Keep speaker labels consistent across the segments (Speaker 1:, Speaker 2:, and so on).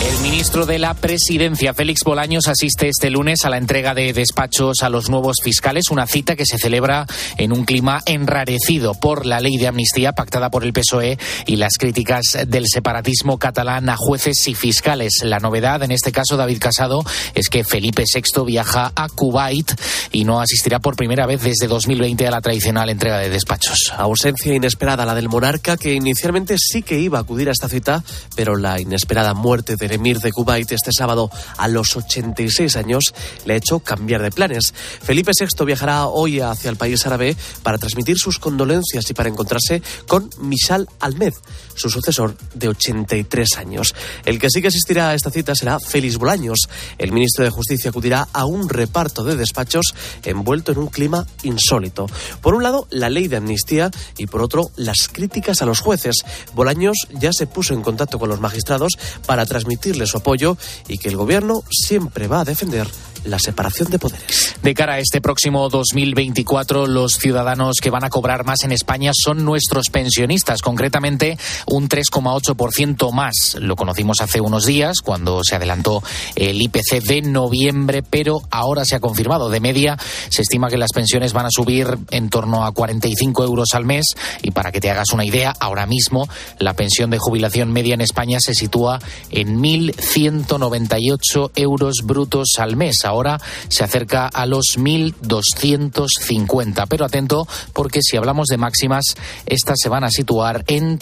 Speaker 1: El ministro de la Presidencia, Félix Bolaños, asiste este lunes a la entrega de despachos a los nuevos fiscales, una cita que se celebra en un clima enrarecido por la ley de amnistía pactada por el PSOE y las críticas del separatismo catalán a jueces y fiscales. La novedad, en este caso, David Casado, es que Felipe VI viaja a Kuwait y no asistirá por primera vez desde 2020 a la tradicional entrega de despachos.
Speaker 2: Ausencia inesperada la del monarca, que inicialmente sí que iba a acudir a esta cita, pero la inesperada muerte emir de Kuwait este sábado a los 86 años le ha hecho cambiar de planes. Felipe VI viajará hoy hacia el país árabe para transmitir sus condolencias y para encontrarse con Michal Almed, su sucesor de 83 años. El que sí que asistirá a esta cita será Félix Bolaños. El ministro de Justicia acudirá a un reparto de despachos envuelto en un clima insólito. Por un lado, la ley de amnistía y por otro, las críticas a los jueces. Bolaños ya se puso en contacto con los magistrados para transmitir su apoyo y que el Gobierno siempre va a defender la separación de poderes.
Speaker 1: De cara a este próximo 2024, los ciudadanos que van a cobrar más en España son nuestros pensionistas, concretamente un 3,8% más. Lo conocimos hace unos días cuando se adelantó el IPC de noviembre, pero ahora se ha confirmado. De media, se estima que las pensiones van a subir en torno a 45 euros al mes y para que te hagas una idea, ahora mismo la pensión de jubilación media en España se sitúa en 1.198 euros brutos al mes. Ahora se acerca a los 1.250. Pero atento porque si hablamos de máximas, estas se van a situar en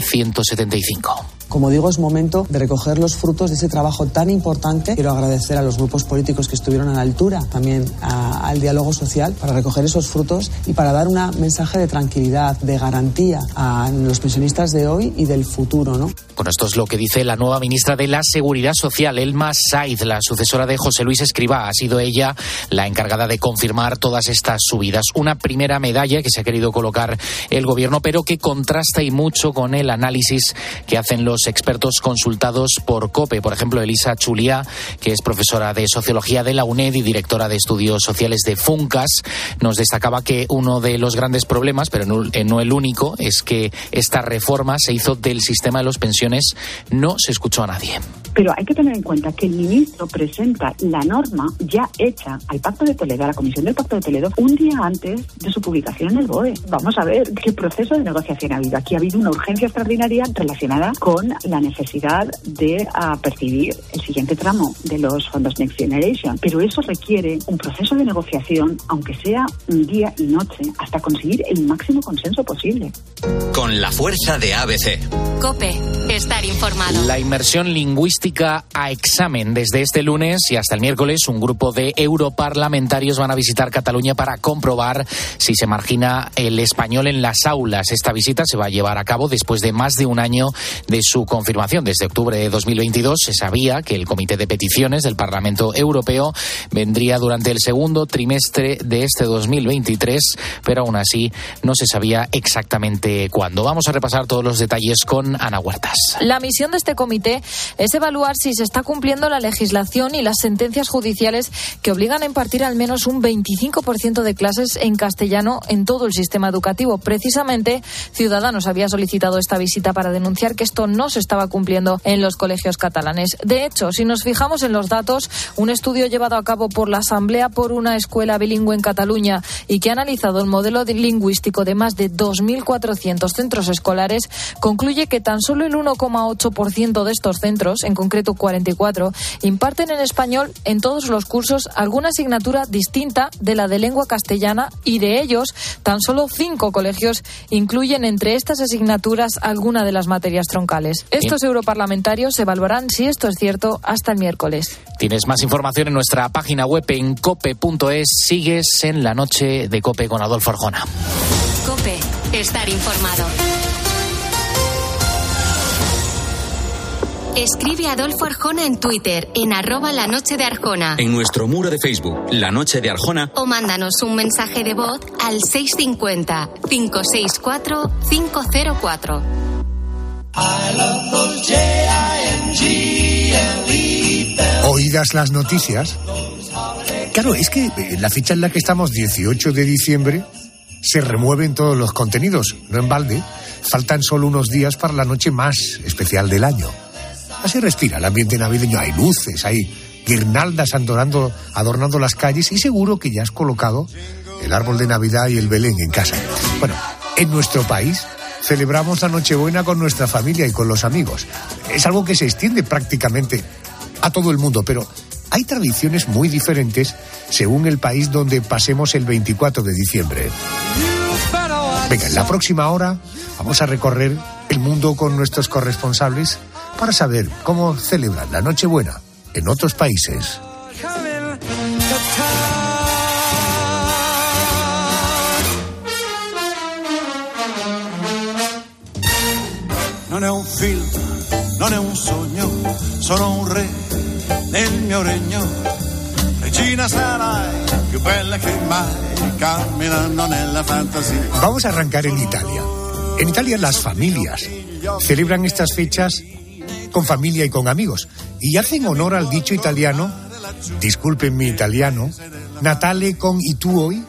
Speaker 1: 3.175.
Speaker 3: Como digo, es momento de recoger los frutos de ese trabajo tan importante. Quiero agradecer a los grupos políticos que estuvieron a la altura, también al diálogo social, para recoger esos frutos y para dar un mensaje de tranquilidad, de garantía a los pensionistas de hoy y del futuro. ¿no?
Speaker 1: Bueno, esto es lo que dice la nueva ministra de la Seguridad Social, Elma Saiz, la sucesora de José Luis Escribá. Ha sido ella la encargada de confirmar todas estas subidas. Una primera medalla que se ha querido colocar el gobierno, pero que contrasta y mucho con el análisis que hacen los expertos consultados por COPE. Por ejemplo, Elisa Chulia, que es profesora de Sociología de la UNED y directora de Estudios Sociales de FUNCAS, nos destacaba que uno de los grandes problemas, pero no, eh, el único, es que esta reforma se hizo del sistema de las pensiones, no se escuchó a nadie.
Speaker 4: Pero hay que tener en cuenta que el ministro presenta la norma ya hecha al Pacto de Toledo, a la Comisión del Pacto de Toledo, un día antes de su publicación en el BOE. Vamos a ver qué proceso de negociación ha habido. Aquí ha habido una urgencia extraordinaria relacionada con la necesidad de uh, percibir el siguiente tramo de los fondos Next Generation. Pero eso requiere un proceso de negociación, aunque sea un día y noche, hasta conseguir el máximo consenso posible.
Speaker 5: Con la fuerza de ABC.
Speaker 6: Cope, estar informado.
Speaker 1: La inmersión lingüística a examen. Desde este lunes y hasta el miércoles, un grupo de europarlamentarios van a visitar Cataluña para comprobar si se margina el español en las aulas. Esta visita se va a llevar a cabo después de más de un año de su confirmación. Desde octubre de 2022 se sabía que el Comité de Peticiones del Parlamento Europeo vendría durante el segundo trimestre de este 2023, pero aún así no se sabía exactamente cuándo. Vamos a repasar todos los detalles con Ana Huertas.
Speaker 7: La misión de este comité es evaluar si se está cumpliendo la legislación y las sentencias judiciales que obligan a impartir al menos un 25% de clases en castellano en todo el sistema educativo. Precisamente, Ciudadanos había solicitado esta visita para denunciar que esto no se estaba cumpliendo en los colegios catalanes. De hecho, si nos fijamos en los datos, un estudio llevado a cabo por la Asamblea por una escuela bilingüe en Cataluña y que ha analizado el modelo lingüístico de más de 2.400 centros escolares concluye que tan solo el 1,8% de estos centros, en concreto 44, imparten en español en todos los cursos alguna asignatura distinta de la de lengua castellana y de ellos tan solo cinco colegios incluyen entre estas asignaturas alguna de las materias troncales. Estos europarlamentarios evaluarán si esto es cierto hasta el miércoles.
Speaker 1: Tienes más información en nuestra página web en cope.es. Sigues en la noche de Cope con Adolfo Arjona.
Speaker 6: Cope, estar informado. Escribe Adolfo Arjona en Twitter, en arroba la noche de Arjona.
Speaker 5: En nuestro muro de Facebook, La Noche de Arjona.
Speaker 6: O mándanos un mensaje de voz al 650-564-504.
Speaker 8: Oídas las noticias. Claro, es que la fecha en la que estamos, 18 de diciembre, se remueven todos los contenidos, no en balde. Faltan solo unos días para la noche más especial del año. Así respira el ambiente navideño. Hay luces, hay guirnaldas adornando, adornando las calles y seguro que ya has colocado el árbol de Navidad y el Belén en casa. Bueno, en nuestro país celebramos la Nochebuena con nuestra familia y con los amigos. Es algo que se extiende prácticamente a todo el mundo, pero hay tradiciones muy diferentes según el país donde pasemos el 24 de diciembre. Venga, en la próxima hora vamos a recorrer el mundo con nuestros corresponsables para saber cómo celebran la Nochebuena en otros países.
Speaker 9: Non è un film, non è un sogno, sono un re nel mio regno. Regina sarai più bella che mai, camminando nella fantasía.
Speaker 8: Vamos a arrancar en Italia. En Italia las familias celebran estas fechas con familia y con amigos y hacen honor al dicho italiano, disculpen mi italiano, Natale con i tuoi,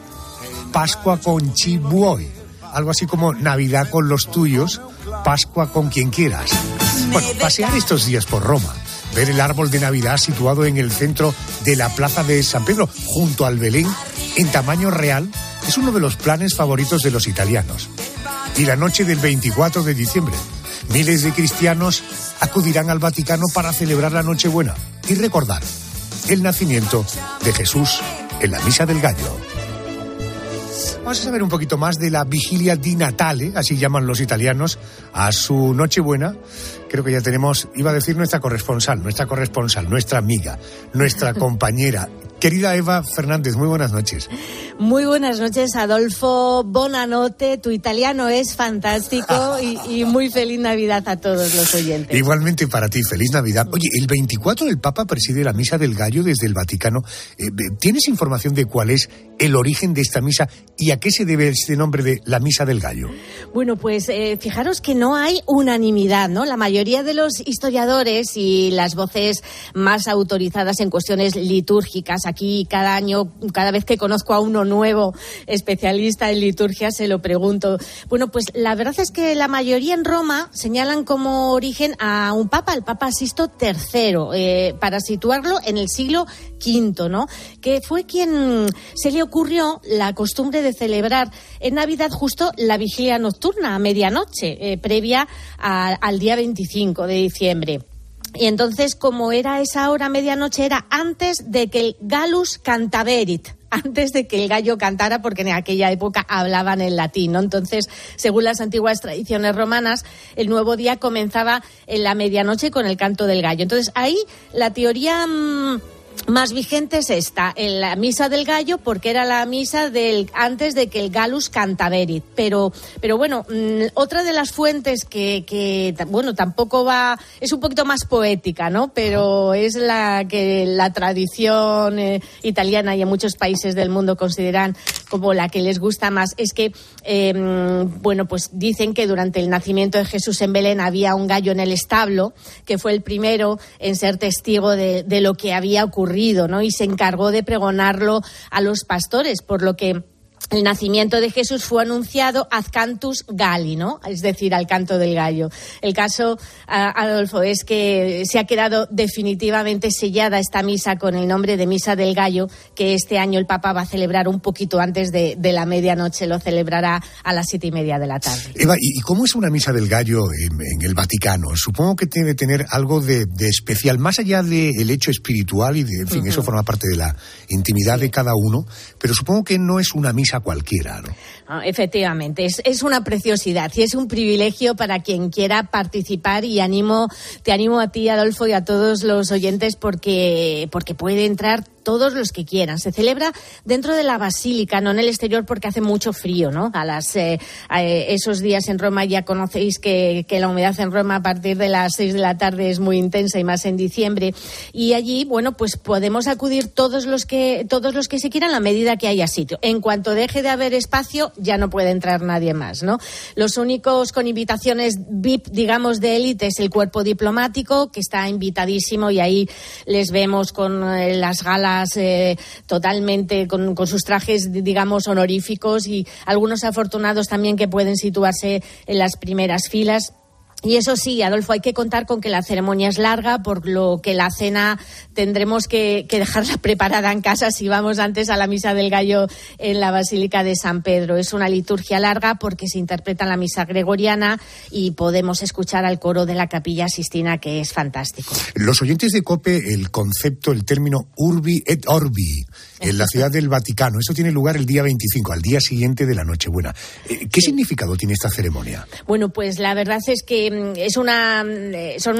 Speaker 8: Pascua con chi vuoi, algo así como Navidad con los tuyos, Pascua con quien quieras. Bueno, pasear estos días por Roma, ver el árbol de Navidad situado en el centro de la plaza de San Pedro, junto al Belén, en tamaño real, es uno de los planes favoritos de los italianos. Y la noche del 24 de diciembre, miles de cristianos acudirán al Vaticano para celebrar la Nochebuena y recordar el nacimiento de Jesús en la Misa del Gallo. Vamos a saber un poquito más de la vigilia di Natale, así llaman los italianos, a su Nochebuena. Creo que ya tenemos, iba a decir nuestra corresponsal, nuestra corresponsal, nuestra amiga, nuestra compañera. Querida Eva Fernández, muy buenas noches.
Speaker 10: Muy buenas noches, Adolfo. Bonanote, tu italiano es fantástico y, y, muy feliz Navidad a todos los oyentes.
Speaker 8: Igualmente para ti, feliz Navidad. Oye, el 24 el Papa preside la Misa del Gallo desde el Vaticano. Eh, ¿Tienes información de cuál es el origen de esta misa y a qué se debe este nombre de la Misa del Gallo?
Speaker 10: Bueno, pues eh, fijaros que no hay unanimidad, ¿no? La mayoría de los historiadores y las voces más autorizadas en cuestiones litúrgicas, aquí cada año, cada vez que conozco a uno nuevo especialista en liturgia, se lo pregunto. Bueno, pues la verdad es que la mayoría en Roma señalan como origen a un papa, el Papa Sisto III, eh, para situarlo en el siglo V, ¿no? Que fue quien se le ocurrió la costumbre de celebrar en Navidad justo la vigilia nocturna a medianoche, eh, previa a, al día 25 de diciembre. Y entonces, como era esa hora medianoche, era antes de que el Galus Cantaverit, antes de que el gallo cantara, porque en aquella época hablaban en latín. ¿no? Entonces, según las antiguas tradiciones romanas, el nuevo día comenzaba en la medianoche con el canto del gallo. Entonces, ahí la teoría. Mmm, más vigente es esta, en la misa del gallo, porque era la misa del antes de que el Galus Cantaverit. Pero, pero bueno, mmm, otra de las fuentes que, que, bueno, tampoco va, es un poquito más poética, ¿no? Pero es la que la tradición eh, italiana y en muchos países del mundo consideran como la que les gusta más. Es que, eh, bueno, pues dicen que durante el nacimiento de Jesús en Belén había un gallo en el establo, que fue el primero en ser testigo de, de lo que había ocurrido ¿no? Y se encargó de pregonarlo a los pastores, por lo que el nacimiento de Jesús fue anunciado ad cantus galli, ¿no? Es decir, al canto del gallo. El caso, Adolfo, es que se ha quedado definitivamente sellada esta misa con el nombre de Misa del Gallo, que este año el Papa va a celebrar un poquito antes de, de la medianoche, lo celebrará a las siete y media de la tarde.
Speaker 8: Eva, ¿y cómo es una Misa del Gallo en, en el Vaticano? Supongo que debe tener algo de, de especial, más allá del de hecho espiritual y, de, en fin, uh -huh. eso forma parte de la intimidad de cada uno, pero supongo que no es una misa cualquiera.
Speaker 10: Ah, efectivamente, es, es, una preciosidad y es un privilegio para quien quiera participar y animo, te animo a ti, Adolfo, y a todos los oyentes porque, porque puede entrar todos los que quieran. Se celebra dentro de la basílica, no en el exterior porque hace mucho frío, ¿no? A las eh, a esos días en Roma ya conocéis que, que, la humedad en Roma a partir de las seis de la tarde es muy intensa y más en diciembre. Y allí, bueno, pues podemos acudir todos los que todos los que se quieran a medida que haya sitio. En cuanto deje de haber espacio, ya no puede entrar nadie más, ¿no? Los únicos con invitaciones VIP, digamos, de élite es el cuerpo diplomático, que está invitadísimo y ahí les vemos con eh, las galas eh, totalmente, con, con sus trajes, digamos, honoríficos y algunos afortunados también que pueden situarse en las primeras filas. Y eso sí, Adolfo, hay que contar con que la ceremonia es larga, por lo que la cena tendremos que, dejarla preparada en casa si vamos antes a la misa del gallo en la Basílica de San Pedro. Es una liturgia larga porque se interpreta la misa gregoriana y podemos escuchar al coro de la Capilla Sistina, que es fantástico.
Speaker 8: Los oyentes de COPE, el concepto, el término urbi et orbi, en la ciudad del Vaticano, eso tiene lugar el día 25, al día siguiente de la Nochebuena. Eh, ¿Qué significado tiene esta ceremonia?
Speaker 10: Bueno, pues la verdad es que mm, es una, mm, son,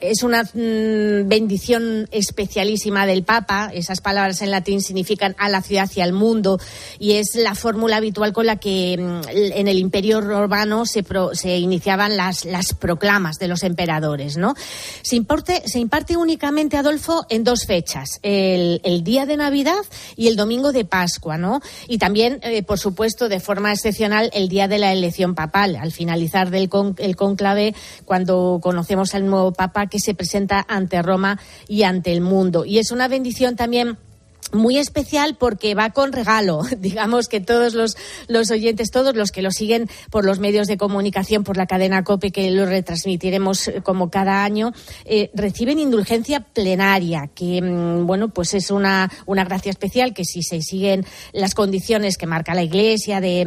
Speaker 10: es una mm, bendición especialísima del Papa. Esas palabras en latín significan a la ciudad y al mundo. Y es la fórmula habitual con la que en el Imperio Romano se, se iniciaban las, las proclamas de los emperadores. ¿no? Se, importe, se imparte únicamente, Adolfo, en dos fechas: el, el día de Navidad y el domingo de Pascua. ¿no? Y también, eh, por supuesto, de forma excepcional, el día de la elección papal. Al finalizar del con, el conclave cuando conocemos al nuevo Papa que se presenta ante Roma y ante el mundo. Y es una bendición también muy especial porque va con regalo. Digamos que todos los, los, oyentes, todos los que lo siguen por los medios de comunicación, por la cadena COPE, que lo retransmitiremos eh, como cada año, eh, reciben indulgencia plenaria, que, mm, bueno, pues es una, una gracia especial que si se siguen las condiciones que marca la Iglesia de,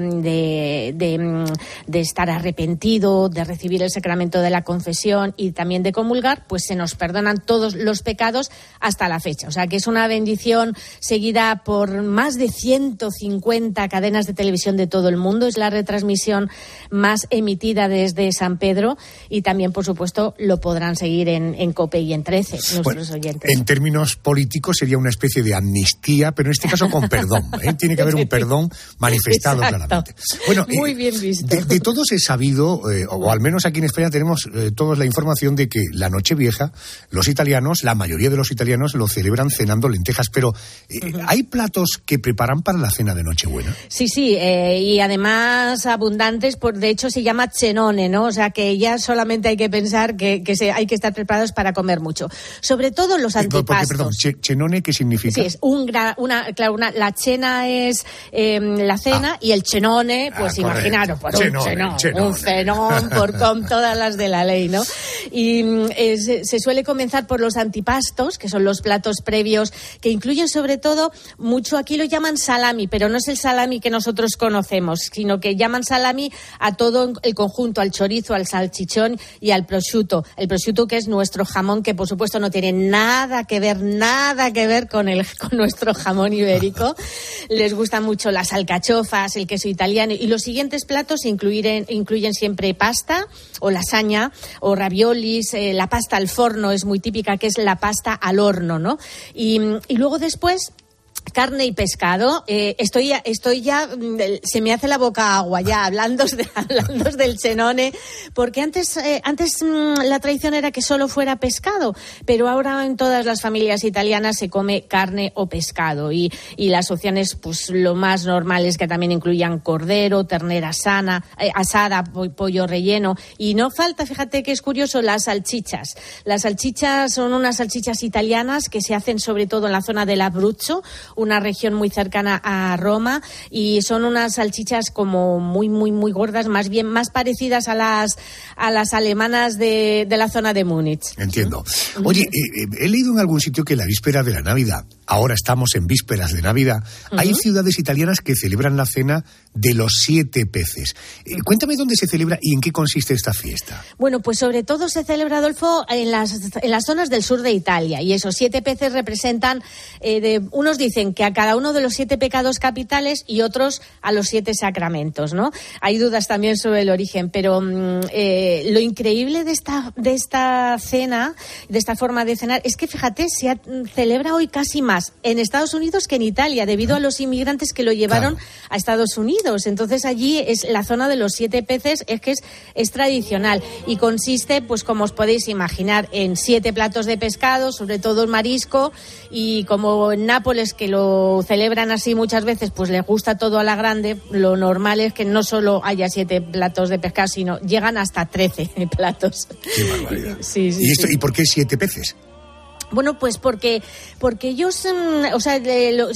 Speaker 10: de, mm, de estar arrepentido, de recibir el sacramento de la confesión y también de comulgar, pues se nos perdonan todos los pecados hasta la fecha. O sea que es una bendición seguida por más de 150 cadenas de televisión de todo el mundo. Es la retransmisión más emitida desde San Pedro y también, por supuesto, lo podrán seguir en, en COPE y en 13, nuestros oyentes.
Speaker 8: En términos políticos sería una especie de amnistía, pero en este caso con perdón. ¿eh? Tiene que haber un perdón manifestado claramente.
Speaker 10: Bueno, Muy eh, bien visto.
Speaker 8: De, todos he sabido, eh, o al menos aquí en España tenemos todos la información de que la Nochevieja, los italianos, la mayoría de los italianos lo celebran cenando lentejas, pero eh, ¿Hay platos que preparan para la cena de Nochebuena?
Speaker 10: Sí, sí, eh, y además abundantes, por, de hecho se llama chenone, ¿no? O sea que ya solamente hay que pensar que, se, hay que estar preparados para comer mucho. Sobre todo los antipastos.
Speaker 8: perdón, chenone, ¿qué significa?
Speaker 10: Sí, es un una, claro, una, la cena es em, la cena ah. y el chenone, ah, pues imaginaros, pues un chenón, un fenón por con todas las de la ley, ¿no? Y mm, se suele comenzar por los antipastos, que son los platos previos que incluyen sobre todo, mucho aquí lo llaman salami, pero no es el salami que nosotros conocemos, sino que llaman salami a todo el conjunto, al chorizo, al salchichón y al prosciutto. El prosciutto que es nuestro jamón, que por supuesto no tiene nada que ver, nada que ver con, el, con nuestro jamón ibérico. Les gustan mucho las alcachofas, el queso italiano y los siguientes platos incluyen, incluyen siempre pasta o lasaña o raviolis, eh, la pasta al forno es muy típica, que es la pasta al horno, ¿no? Y, y luego después carne y pescado. Eh, estoy, estoy ya, mm, se me hace la boca agua ya hablando, de, hablando del chenone, porque antes, eh, antes mm, la tradición era que solo fuera pescado, pero ahora en todas las familias italianas se come carne o pescado y, y las opciones, pues lo más normal es que también incluyan cordero, ternera sana, eh, asada, pollo relleno y no falta, fíjate que es curioso, las salchichas. Las salchichas son unas salchichas italianas que se hacen sobre todo en la zona del Abruzzo, una región muy cercana a Roma y son unas salchichas como muy, muy, muy gordas, más bien más parecidas a las, a las alemanas de, de la zona de Múnich.
Speaker 8: Entiendo. Oye, eh, eh, he leído en algún sitio que la víspera de la Navidad, ahora estamos en vísperas de Navidad, hay ciudades italianas que celebran la cena de los siete peces. Eh, cuéntame dónde se celebra y en qué consiste esta fiesta.
Speaker 10: Bueno, pues sobre todo se celebra, Adolfo, en las, en las zonas del sur de Italia y esos siete peces representan, de, unos dicen que a cada uno de los siete pecados capitales y otros a los siete sacramentos, ¿no? Hay dudas también sobre el origen, pero mm, eh, lo increíble de esta, de esta cena, de esta forma de cenar, es que fíjate, se celebra hoy casi más en Estados Unidos que en Italia, debido a los inmigrantes que lo llevaron a Estados Unidos. Entonces allí es la zona de los siete peces, es que es, es tradicional y consiste, pues como os podéis imaginar, en siete platos de pescado, sobre todo el marisco, y como en Nápoles que lo celebran así muchas veces, pues les gusta todo a la grande, lo normal es que no solo haya siete platos de pescado, sino llegan hasta trece platos.
Speaker 8: Qué barbaridad.
Speaker 10: Sí, sí,
Speaker 8: ¿Y, esto,
Speaker 10: sí.
Speaker 8: ¿Y por qué siete peces?
Speaker 10: Bueno, pues porque, porque ellos, mm, o sea,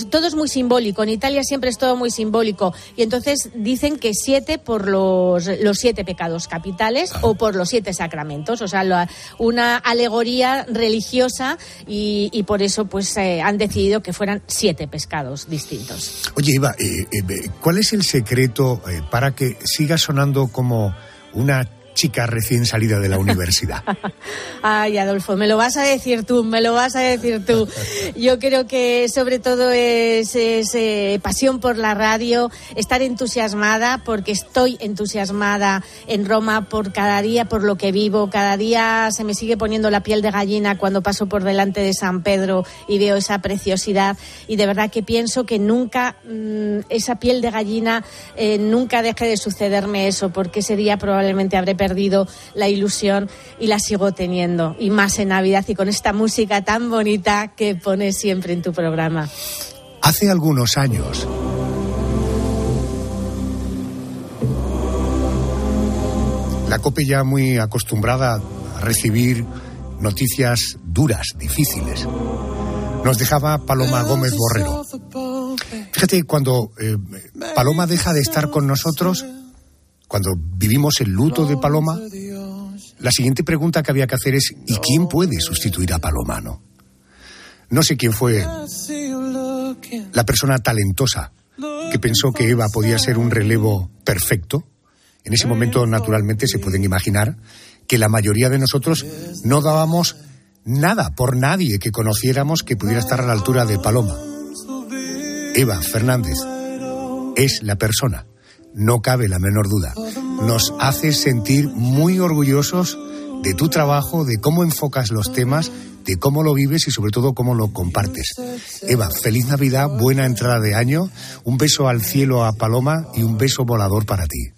Speaker 10: todo es muy simbólico. En Italia siempre es todo muy simbólico. Y entonces dicen que siete por los, los siete pecados capitales o por los siete sacramentos. O sea, una alegoría religiosa y, y por eso pues eh, han decidido que fueran siete pescados distintos.
Speaker 8: Oye, Eva, eh, eh, ¿cuál es el secreto eh, para que siga sonando como una chica recién salida de la universidad?
Speaker 10: Ay, Adolfo, me lo vas a decir tú, me lo vas a decir tú. Yo creo que sobre todo es, es, eh, pasión por la radio, estar entusiasmada, porque estoy entusiasmada en Roma por cada día, por lo que vivo. Cada día se me sigue poniendo la piel de gallina cuando paso por delante de San Pedro y veo esa preciosidad. Y de verdad que pienso que nunca mm, esa piel de gallina, eh, nunca deje de sucederme eso, porque ese día probablemente habré perdido la ilusión y la sigo teniendo. Y más en Navidad y con esta música tan bonita que pones siempre en tu programa.
Speaker 8: Hace algunos años, la COPE ya muy acostumbrada a recibir noticias duras, difíciles, nos dejaba Paloma Gómez Borrero. Fíjate, cuando eh, Paloma deja de estar con nosotros, cuando vivimos el luto de Paloma, la siguiente pregunta que había que hacer es ¿y quién puede sustituir a Paloma? No, no sé quién fue la persona talentosa que pensó que Eva podía ser un relevo perfecto. En ese momento, naturalmente, se pueden imaginar que la mayoría de nosotros no dábamos nada por nadie que conociéramos que pudiera estar a la altura de Paloma. Eva Fernández es la persona, no cabe la menor duda. Nos hace sentir muy orgullosos de tu trabajo, de cómo enfocas los temas, de cómo lo vives y sobre todo cómo lo compartes. Eva, feliz Navidad, buena entrada de año, un beso al cielo a Paloma y un beso volador para ti.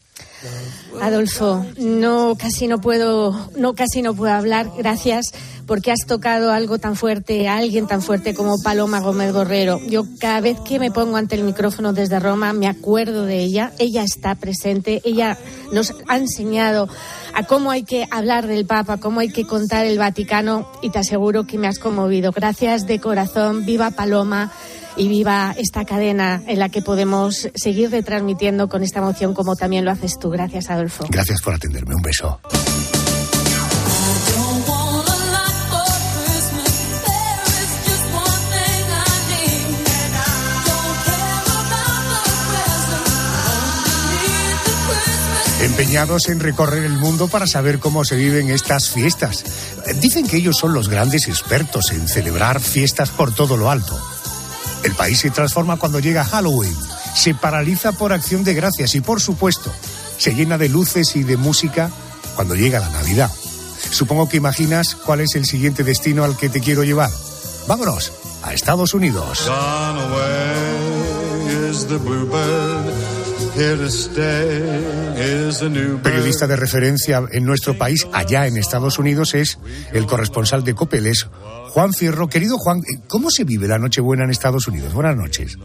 Speaker 10: Adolfo, no casi no puedo, no casi no puedo hablar. Gracias porque has tocado algo tan fuerte, a alguien tan fuerte como Paloma Gómez Borrero. Yo cada vez que me pongo ante el micrófono desde Roma me acuerdo de ella. Ella está presente. Ella nos ha enseñado a cómo hay que hablar del Papa, cómo hay que contar el Vaticano y te aseguro que me has conmovido. Gracias de corazón. Viva Paloma y viva esta cadena en la que podemos seguir retransmitiendo con esta emoción como también lo haces tú. Gracias, Adolfo.
Speaker 8: Gracias por atenderme. Un beso. Empeñados en recorrer el mundo para saber cómo se viven estas fiestas. Dicen que ellos son los grandes expertos en celebrar fiestas por todo lo alto. El país se transforma cuando llega Halloween, se paraliza por acción de gracias y por supuesto se llena de luces y de música cuando llega la Navidad. Supongo que imaginas cuál es el siguiente destino al que te quiero llevar. Vámonos a Estados Unidos. Periodista de referencia en nuestro país, allá en Estados Unidos, es el corresponsal de Copel, es Juan Fierro. Querido Juan, ¿cómo se vive la Nochebuena en Estados Unidos? Buenas noches.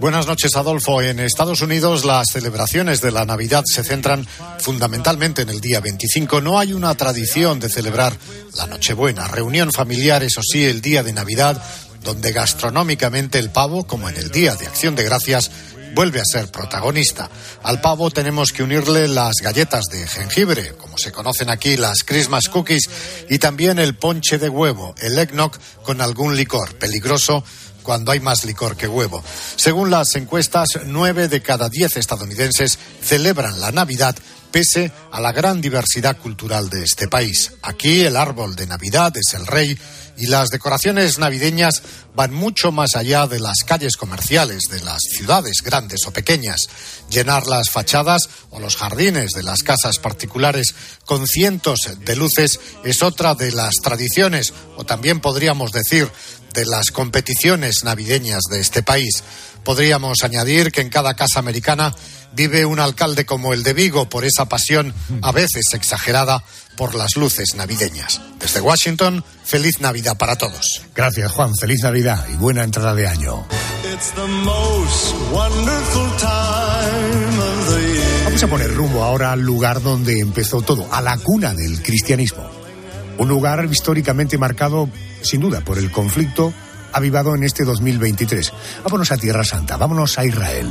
Speaker 11: Buenas noches, Adolfo. En Estados Unidos las celebraciones de la Navidad se centran fundamentalmente en el día 25. No hay una tradición de celebrar la Nochebuena. Reunión familiar, eso sí, el día de Navidad, donde gastronómicamente el pavo, como en el Día de Acción de Gracias, vuelve a ser protagonista. Al pavo tenemos que unirle las galletas de jengibre, como se conocen aquí las Christmas cookies, y también el ponche de huevo, el eggnog con algún licor, peligroso cuando hay más licor que huevo. Según las encuestas, nueve de cada diez estadounidenses celebran la Navidad pese a la gran diversidad cultural de este país. Aquí el árbol de Navidad es el rey y las decoraciones navideñas van mucho más allá de las calles comerciales de las ciudades grandes o pequeñas. Llenar las fachadas o los jardines de las casas particulares con cientos de luces es otra de las tradiciones, o también podríamos decir de las competiciones navideñas de este país. Podríamos añadir que en cada casa americana vive un alcalde como el de Vigo por esa pasión a veces exagerada por las luces navideñas. Desde Washington, feliz Navidad para todos.
Speaker 8: Gracias, Juan. Feliz Navidad y buena entrada de año. Vamos a poner rumbo ahora al lugar donde empezó todo, a la cuna del cristianismo. Un lugar históricamente marcado, sin duda, por el conflicto avivado en este 2023. Vámonos a Tierra Santa, vámonos a Israel.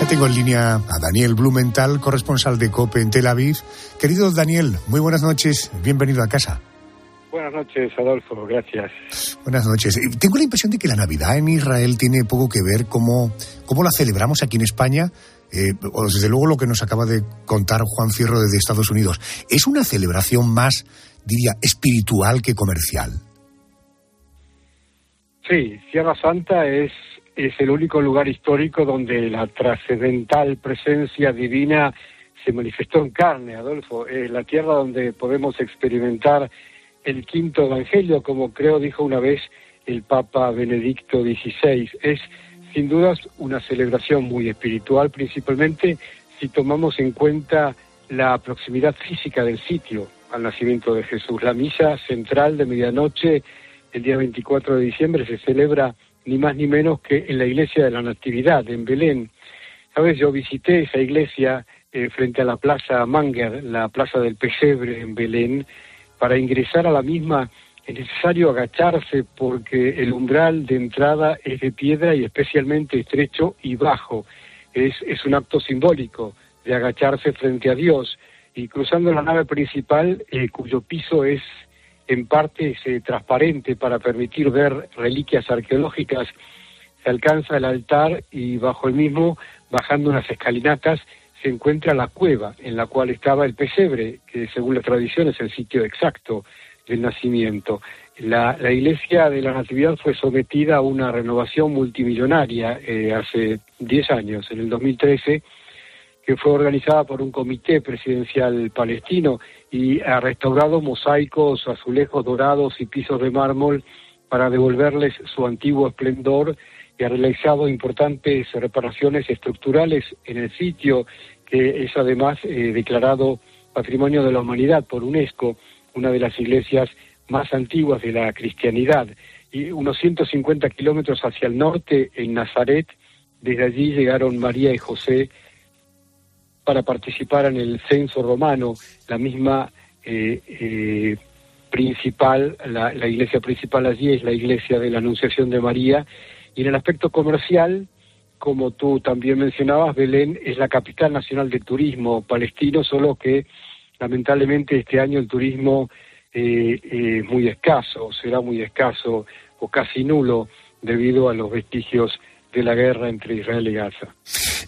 Speaker 8: Ya tengo en línea a Daniel Blumenthal, corresponsal de COPE en Tel Aviv. Querido Daniel, muy buenas noches, bienvenido a casa.
Speaker 12: Buenas noches, Adolfo, gracias.
Speaker 8: Buenas noches. Eh, tengo la impresión de que la Navidad en Israel tiene poco que ver cómo, cómo la celebramos aquí en España, eh, o desde luego lo que nos acaba de contar Juan Fierro desde Estados Unidos. ¿Es una celebración más, diría, espiritual que comercial?
Speaker 12: Sí, Sierra Santa es es el único lugar histórico donde la trascendental presencia divina se manifestó en carne, Adolfo. Es la tierra donde podemos experimentar el quinto evangelio, como creo dijo una vez el Papa Benedicto XVI. Es sin dudas una celebración muy espiritual, principalmente si tomamos en cuenta la proximidad física del sitio al nacimiento de Jesús. La misa central de medianoche, el día 24 de diciembre, se celebra ni más ni menos que en la iglesia de la Natividad, en Belén. Sabes, yo visité esa iglesia eh, frente a la plaza Manger, la plaza del Pesebre en Belén. Para ingresar a la misma es necesario agacharse porque el umbral de entrada es de piedra y especialmente estrecho y bajo. Es, un acto simbólico de agacharse frente a Dios. Y cruzando la nave principal, eh, cuyo piso es en parte eh, transparente para permitir ver reliquias arqueológicas. Se alcanza el altar y bajo el mismo, bajando unas escalinatas, se encuentra la cueva en la cual estaba el pesebre, que según la tradición es el sitio exacto del nacimiento. La, iglesia de la Natividad fue sometida a una renovación multimillonaria eh, hace 10 años, en el 2013, que fue organizada por un comité presidencial palestino y ha restaurado mosaicos, azulejos dorados y pisos de mármol para devolverles su antiguo esplendor y ha realizado importantes reparaciones estructurales en el sitio, que es además eh, declarado Patrimonio de la Humanidad por UNESCO, una de las iglesias más antiguas de la cristianidad. Y unos 150 kilómetros hacia el norte, en Nazaret, desde allí llegaron María y José para participar en el censo romano, la misma eh, eh, principal, la, iglesia principal allí es la iglesia de la Anunciación de María, y en el aspecto comercial, como tú también mencionabas, Belén es la capital nacional de turismo palestino, solo que lamentablemente este año el turismo eh, es muy escaso, será muy escaso o casi nulo debido a los vestigios de la guerra entre Israel y Gaza.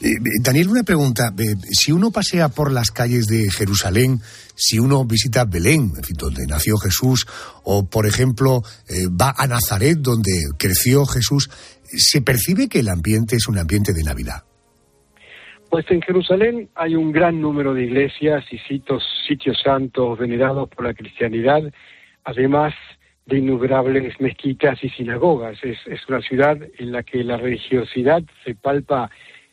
Speaker 8: Eh, Daniel, una pregunta. Si uno pasea por las calles de Jerusalén, si uno visita Belén, donde nació Jesús, o por ejemplo eh, va a Nazaret, donde creció Jesús, ¿se percibe que el ambiente es un ambiente de Navidad?
Speaker 12: Pues en Jerusalén hay un gran número de iglesias y sitios, sitios santos venerados por la cristianidad, además de innumerables mezquitas y sinagogas. Es, una ciudad en la que la religiosidad se palpa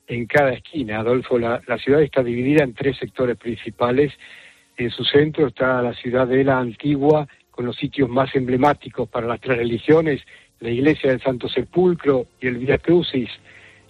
Speaker 12: en cada esquina. Adolfo, la, ciudad está dividida en tres sectores principales. En su centro está la ciudad de la antigua, con los sitios más emblemáticos para las tres religiones, la iglesia del Santo Sepulcro y el Via Crucis,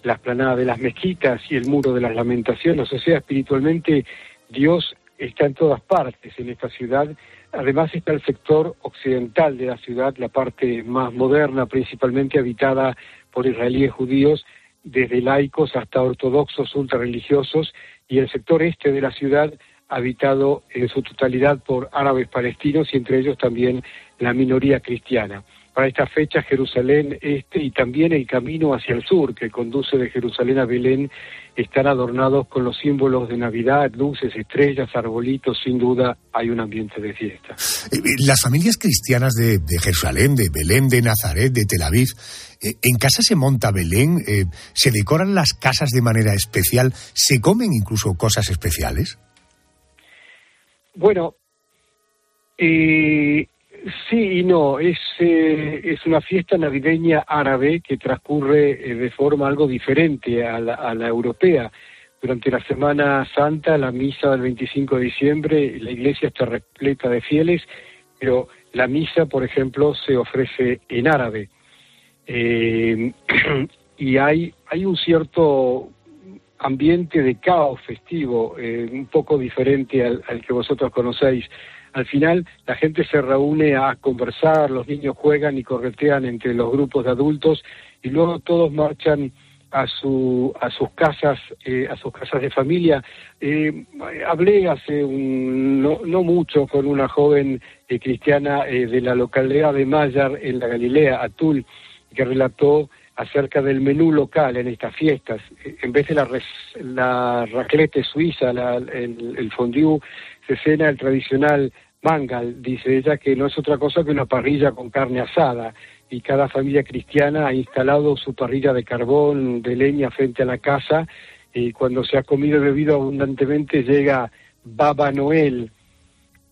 Speaker 12: la esplanada de las mezquitas y el muro de las lamentaciones. O sea, espiritualmente Dios está en todas partes en esta ciudad Además está el sector occidental de la ciudad, la parte más moderna, principalmente habitada por israelíes judíos, desde laicos hasta ortodoxos ultrarreligiosos, y el sector este de la ciudad habitado en su totalidad por árabes palestinos y entre ellos también la minoría cristiana. Para esta fecha Jerusalén Este y también el camino hacia el sur que conduce de Jerusalén a Belén están adornados con los símbolos de Navidad, luces, estrellas, arbolitos, sin duda hay un ambiente de fiesta.
Speaker 8: Eh, eh, las familias cristianas de, Jerusalén, de Belén, de Nazaret, de Tel Aviv, eh, ¿en casa se monta Belén? ¿Se decoran las casas de manera especial? ¿Se comen incluso cosas especiales?
Speaker 12: Bueno, eh, sí y no. Es, eh, es una fiesta navideña árabe que transcurre eh, de forma algo diferente a la, a la europea. Durante la Semana Santa, la misa del 25 de diciembre, la iglesia está repleta de fieles, pero la misa, por ejemplo, se ofrece en árabe. Eh, y hay, hay un cierto ambiente de caos festivo, eh, un poco diferente al, al, que vosotros conocéis. Al final la gente se reúne a conversar, los niños juegan y corretean entre los grupos de adultos y luego todos marchan a su a sus casas eh, a sus casas de familia eh, hablé hace un, no, no, mucho con una joven eh, cristiana de la localidad de Mayar en la Galilea Atul que relató acerca del menú local en estas fiestas. En vez de la, res, la raclette suiza, la, el, el fondue, se cena el tradicional mangal, dice ella, que no es otra cosa que una parrilla con carne asada. Y cada familia cristiana ha instalado su parrilla de carbón, de leña frente a la casa. Y cuando se ha comido y bebido abundantemente llega Baba Noel,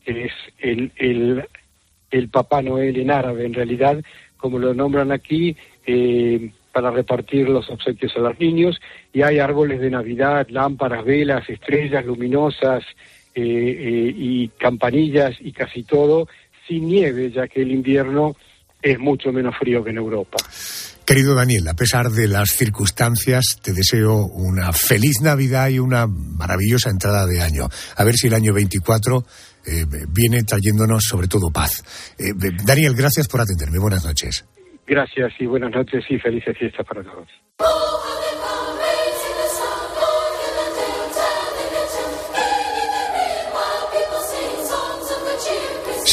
Speaker 12: que es el, el, el Papá Noel en árabe, en realidad, como lo nombran aquí, eh, para repartir los obsequios a los niños y hay árboles de Navidad, lámparas, velas, estrellas luminosas eh, eh, y campanillas y casi todo sin nieve, ya que el invierno es mucho menos frío que en Europa.
Speaker 8: Querido Daniel, a pesar de las circunstancias, te deseo una feliz Navidad y una maravillosa entrada de año. A ver si el año 24 eh, viene trayéndonos sobre todo paz. Eh, Daniel, gracias por atenderme. Buenas noches.
Speaker 12: Gracias y buenas noches y felices fiestas para todos.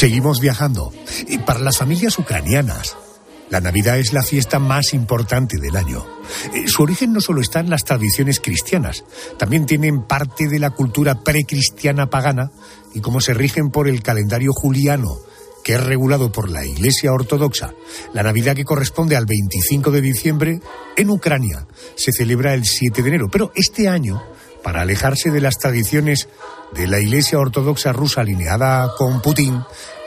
Speaker 8: Seguimos viajando. Y para las familias ucranianas, la Navidad es la fiesta más importante del año. Su origen no solo está en las tradiciones cristianas, también tienen parte de la cultura precristiana pagana y como se rigen por el calendario juliano, que es regulado por la Iglesia Ortodoxa. La Navidad que corresponde al 25 de diciembre en Ucrania se celebra el 7 de enero, pero este año, para alejarse de las tradiciones de la Iglesia Ortodoxa rusa alineada con Putin,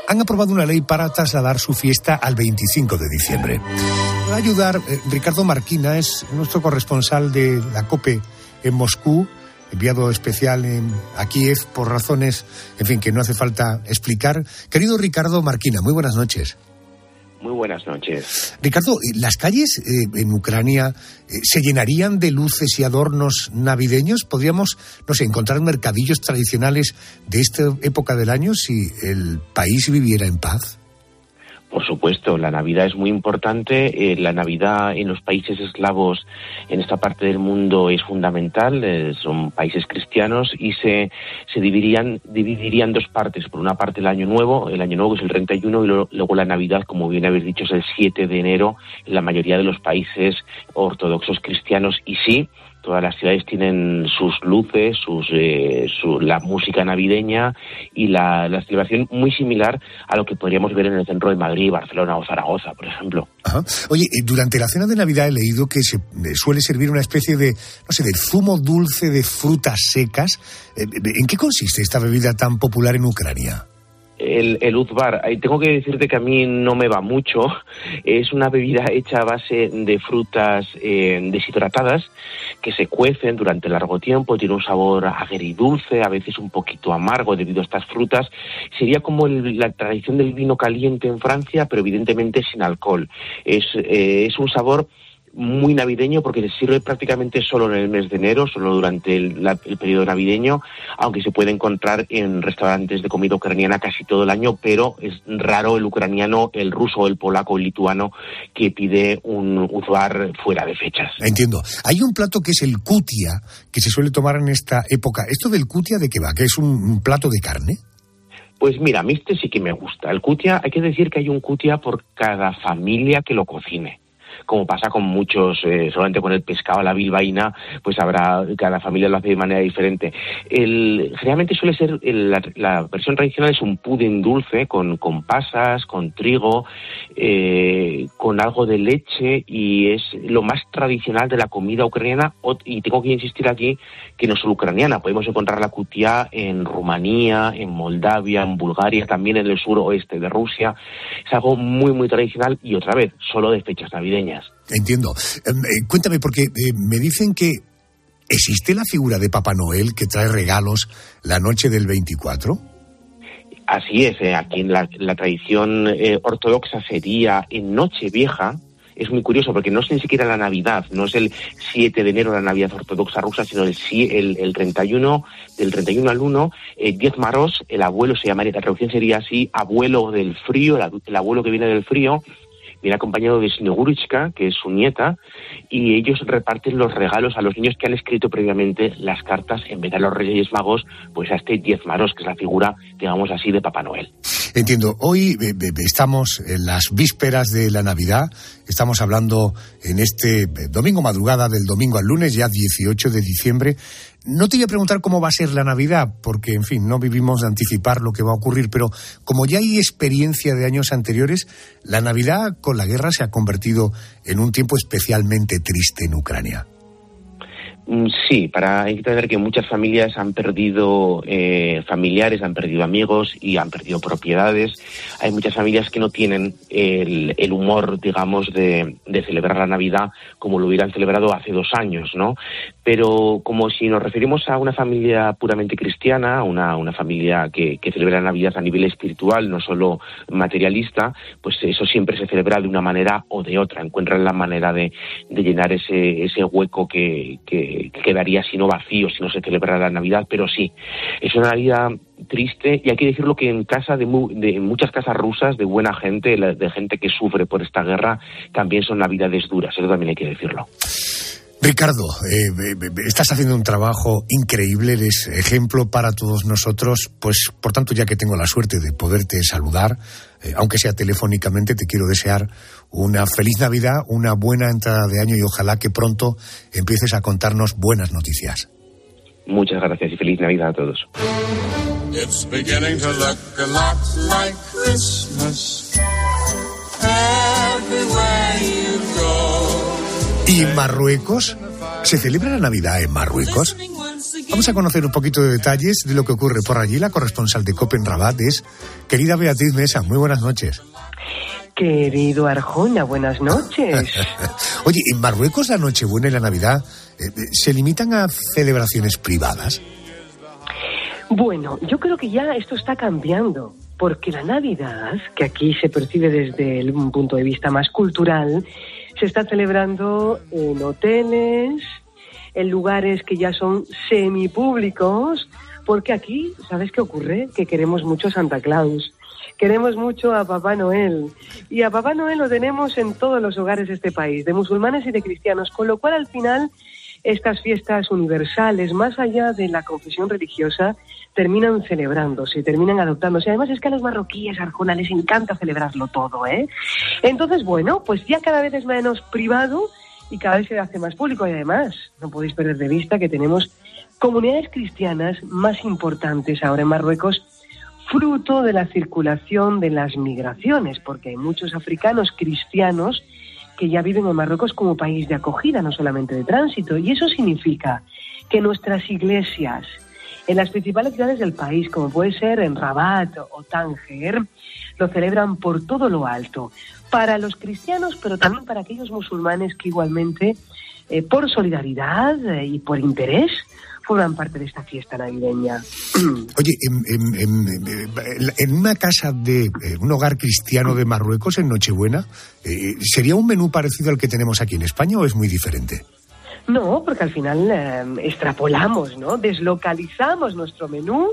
Speaker 8: han aprobado una ley para trasladar su fiesta al 25 de diciembre. Va a ayudar, eh, Ricardo Marquina es nuestro corresponsal de la COPE en Moscú, enviado especial en, a Kiev por razones, en fin, que no hace falta explicar. Querido Ricardo Marquina, muy buenas noches.
Speaker 13: Muy buenas noches.
Speaker 8: Ricardo, ¿las calles eh, en Ucrania eh, se llenarían de luces y adornos navideños? ¿Podríamos, no sé, encontrar mercadillos tradicionales de esta época del año si el país viviera en paz?
Speaker 13: Por supuesto, la Navidad es muy importante. Eh, la Navidad en los países eslavos, en esta parte del mundo, es fundamental. Eh, son países cristianos y se, se dividirían, dividirían dos partes. Por una parte, el Año Nuevo. El Año Nuevo es el 31 y luego, luego la Navidad, como bien habéis dicho, es el 7 de enero en la mayoría de los países ortodoxos cristianos. Y sí, todas las ciudades tienen sus luces, sus, eh, su, la música navideña y la, la, celebración muy similar a lo que podríamos ver en el centro de Madrid, Barcelona o Zaragoza, por ejemplo.
Speaker 8: Oye, durante la cena de Navidad he leído que se suele servir una especie de, no sé, de zumo dulce de frutas secas. ¿En qué consiste esta bebida tan popular en Ucrania?
Speaker 13: El, el Uzbar, tengo que decirte que a mí no me va mucho. Es una bebida hecha a base de frutas eh, deshidratadas que se cuecen durante largo tiempo, tiene un sabor agridulce, a veces un poquito amargo debido a estas frutas. Sería como el, la tradición del vino caliente en Francia, pero evidentemente sin alcohol. Es, eh, es un sabor muy navideño porque se sirve prácticamente solo en el mes de enero, solo durante el, la, el, periodo navideño, aunque se puede encontrar en restaurantes de comida ucraniana casi todo el año, pero es raro el ucraniano, el ruso, el polaco, el lituano que pide un uzbar fuera de fechas.
Speaker 8: Entiendo. Hay un plato que es el kutia, que se suele tomar en esta época. ¿Esto del kutia de qué va? ¿Que es un, un plato de carne?
Speaker 13: Pues mira, a mí este sí que me gusta. El kutia, hay que decir que hay un kutia por cada familia que lo cocine como pasa con muchos, eh, solamente con el pescado la bilbaína, pues habrá, cada familia lo hace de manera diferente. El, generalmente suele ser, la, versión tradicional es un pudín dulce con, con pasas, con trigo, eh, con algo de leche y es lo más tradicional de la comida ucraniana y tengo que insistir aquí que no solo ucraniana, podemos encontrar la cutia en Rumanía, en Moldavia, en Bulgaria, también en el sur oeste de Rusia. Es algo muy, muy tradicional y otra vez, solo de fechas navideñas.
Speaker 8: Entiendo. Em, eh, cuéntame, porque eh, me dicen que existe la figura de Papá Noel que trae regalos la noche del 24.
Speaker 13: Así es, eh, aquí en la, tradición ortodoxa sería en Nochevieja, es muy curioso porque no es ni siquiera la Navidad, no es el 7 de enero la Navidad ortodoxa rusa, sino el, el, el 31, del 31 al 1, eh, Diez Maros, el abuelo se llamaría, la traducción sería así, abuelo del frío, el abuelo que viene del frío, viene acompañado de Snegurichka, que es su nieta, y ellos reparten los regalos a los niños que han escrito previamente las cartas, en vez de a los Reyes Magos, pues a este Diez Maros, que es la figura, digamos así, de Papá Noel.
Speaker 8: Entiendo. Hoy eh, eh, estamos en las vísperas de la Navidad. Estamos hablando en este eh, domingo madrugada del domingo al lunes, ya 18 de diciembre. No te voy a preguntar cómo va a ser la Navidad, porque, en fin, no vivimos de anticipar lo que va a ocurrir, pero como ya hay experiencia de años anteriores, la Navidad con la guerra se ha convertido en un tiempo especialmente triste en Ucrania.
Speaker 13: Mm, sí, para entender que muchas familias han perdido eh, familiares, han perdido amigos y han perdido propiedades. Hay muchas familias que no tienen el, el humor, digamos, de, de, celebrar la Navidad como lo hubieran celebrado hace dos años, ¿no? Pero como si nos referimos a una familia puramente cristiana, una, una familia que, que celebra la Navidad a nivel espiritual, no solo materialista, pues eso siempre se celebra de una manera o de otra. Encuentran la manera de, de llenar ese, ese hueco que, que quedaría si no vacío si no se celebrara la Navidad, pero sí, es una Navidad triste y hay que decirlo que en casa de, muchas casas rusas de buena gente, de gente que sufre por esta guerra, también son Navidades duras, eso también hay que decirlo.
Speaker 8: Ricardo, eh, eh, estás haciendo un trabajo increíble, eres ejemplo para todos nosotros, pues por tanto ya que tengo la suerte de poderte saludar, eh, aunque sea telefónicamente, te quiero desear una feliz Navidad, una buena entrada de año y ojalá que pronto empieces a contarnos buenas noticias.
Speaker 13: Muchas gracias y feliz Navidad a todos.
Speaker 8: ¿Y Marruecos? ¿Se celebra la Navidad en Marruecos? Vamos a conocer un poquito de detalles de lo que ocurre por allí. La corresponsal de Copen Rabat es querida Beatriz Mesa. Muy buenas noches.
Speaker 14: Querido Arjona, buenas noches.
Speaker 8: Oye, ¿en Marruecos la Nochebuena y la Navidad eh, eh, se limitan a celebraciones privadas?
Speaker 14: Bueno, yo creo que ya esto está cambiando, porque la Navidad, que aquí se percibe desde un punto de vista más cultural, se está celebrando en hoteles, en lugares que ya son semipúblicos, porque aquí, ¿sabes qué ocurre? Que queremos mucho a Santa Claus, queremos mucho a Papá Noel, y a Papá Noel lo tenemos en todos los hogares de este país, de musulmanes y de cristianos, con lo cual al final estas fiestas universales, más allá de la confesión religiosa, terminan celebrándose, terminan adoptándose. Además es que a los marroquíes, Arjona, les encanta celebrarlo todo, ¿eh? Entonces, bueno, pues ya cada vez es menos privado y cada vez se hace más público. Y además, no podéis perder de vista que tenemos comunidades cristianas más importantes ahora en Marruecos, fruto de la circulación de las migraciones, porque hay muchos africanos cristianos que ya viven en Marruecos como país de acogida, no solamente de tránsito. Y eso significa que nuestras iglesias en las principales ciudades del país, como puede ser en Rabat o Tánger, lo celebran por todo lo alto. Para los cristianos, pero también para aquellos musulmanes que igualmente, eh, por solidaridad eh, y por interés, forman parte de esta fiesta navideña.
Speaker 8: Oye, en, una casa de eh, un hogar cristiano de Marruecos en Nochebuena, eh, ¿sería un menú parecido al que tenemos aquí en España o es muy diferente?
Speaker 14: No, porque al final eh, extrapolamos, ¿no? Deslocalizamos nuestro menú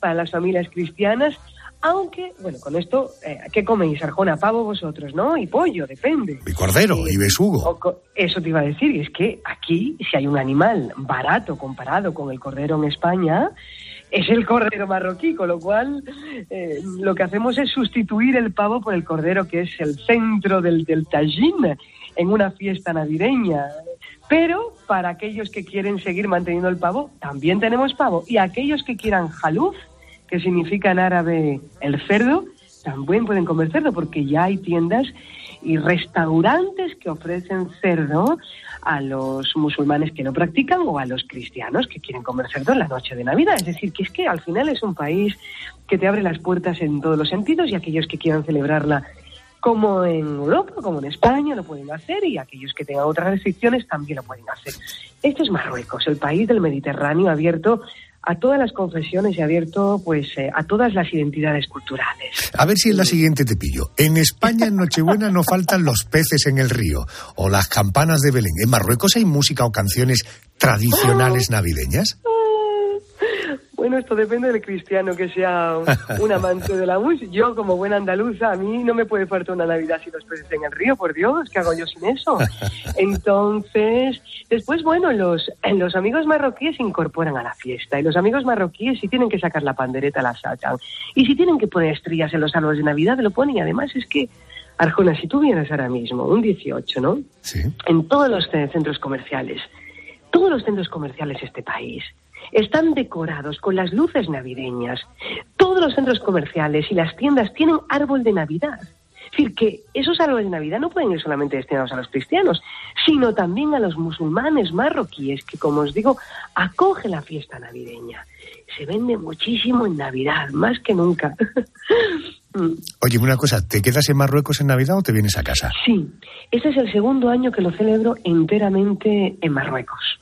Speaker 14: para las familias cristianas aunque, bueno, con esto, eh, ¿qué coméis, Arjona? Pavo vosotros, ¿no? Y pollo, depende.
Speaker 8: Y cordero, y besugo.
Speaker 14: eso te iba a decir, y es que aquí, si hay un animal barato comparado con el cordero en España, es el cordero marroquí, con lo cual eh, lo que hacemos es sustituir el pavo por el cordero, que es el centro del, del tajín en una fiesta navideña. Pero para aquellos que quieren seguir manteniendo el pavo, también tenemos pavo. Y aquellos que quieran jaluf, que significa en árabe el cerdo, también pueden comer cerdo porque ya hay tiendas y restaurantes que ofrecen cerdo a los musulmanes que no practican o a los cristianos que quieren comer cerdo en la noche de Navidad. Es decir, que es que al final es un país que te abre las puertas en todos los sentidos y aquellos que quieran celebrarla como en Europa, como en España, lo pueden hacer y aquellos que tengan otras restricciones también lo pueden hacer. Esto es Marruecos, el país del Mediterráneo abierto a todas las confesiones y abierto pues eh, a todas las identidades culturales.
Speaker 8: A ver si en la siguiente te pillo. En España en Nochebuena no faltan los peces en el río o las campanas de Belén. ¿En Marruecos hay música o canciones tradicionales navideñas?
Speaker 14: Bueno, esto depende del cristiano que sea un amante de la música. Yo, como buena andaluza, a mí no me puede faltar una Navidad sin los peces en el río, por Dios, ¿qué hago yo sin eso? Entonces, después, bueno, los, los amigos marroquíes se incorporan a la fiesta y los amigos marroquíes si tienen que sacar la pandereta la sacan. Y si tienen que poner estrellas en los árboles de Navidad, lo ponen. Y además es que, Arjona, si tú vienes ahora mismo, un 18, ¿no?
Speaker 8: Sí.
Speaker 14: En todos los centros comerciales, todos los centros comerciales de este país, están decorados con las luces navideñas. Todos los centros comerciales y las tiendas tienen árbol de Navidad. Es decir, que esos árboles de Navidad no pueden ir solamente destinados a los cristianos, sino también a los musulmanes marroquíes, que, como os digo, acoge la fiesta navideña. Se vende muchísimo en Navidad, más que nunca.
Speaker 8: Oye, una cosa, ¿te quedas en Marruecos en Navidad o te vienes a casa?
Speaker 14: Sí, este es el segundo año que lo celebro enteramente en Marruecos.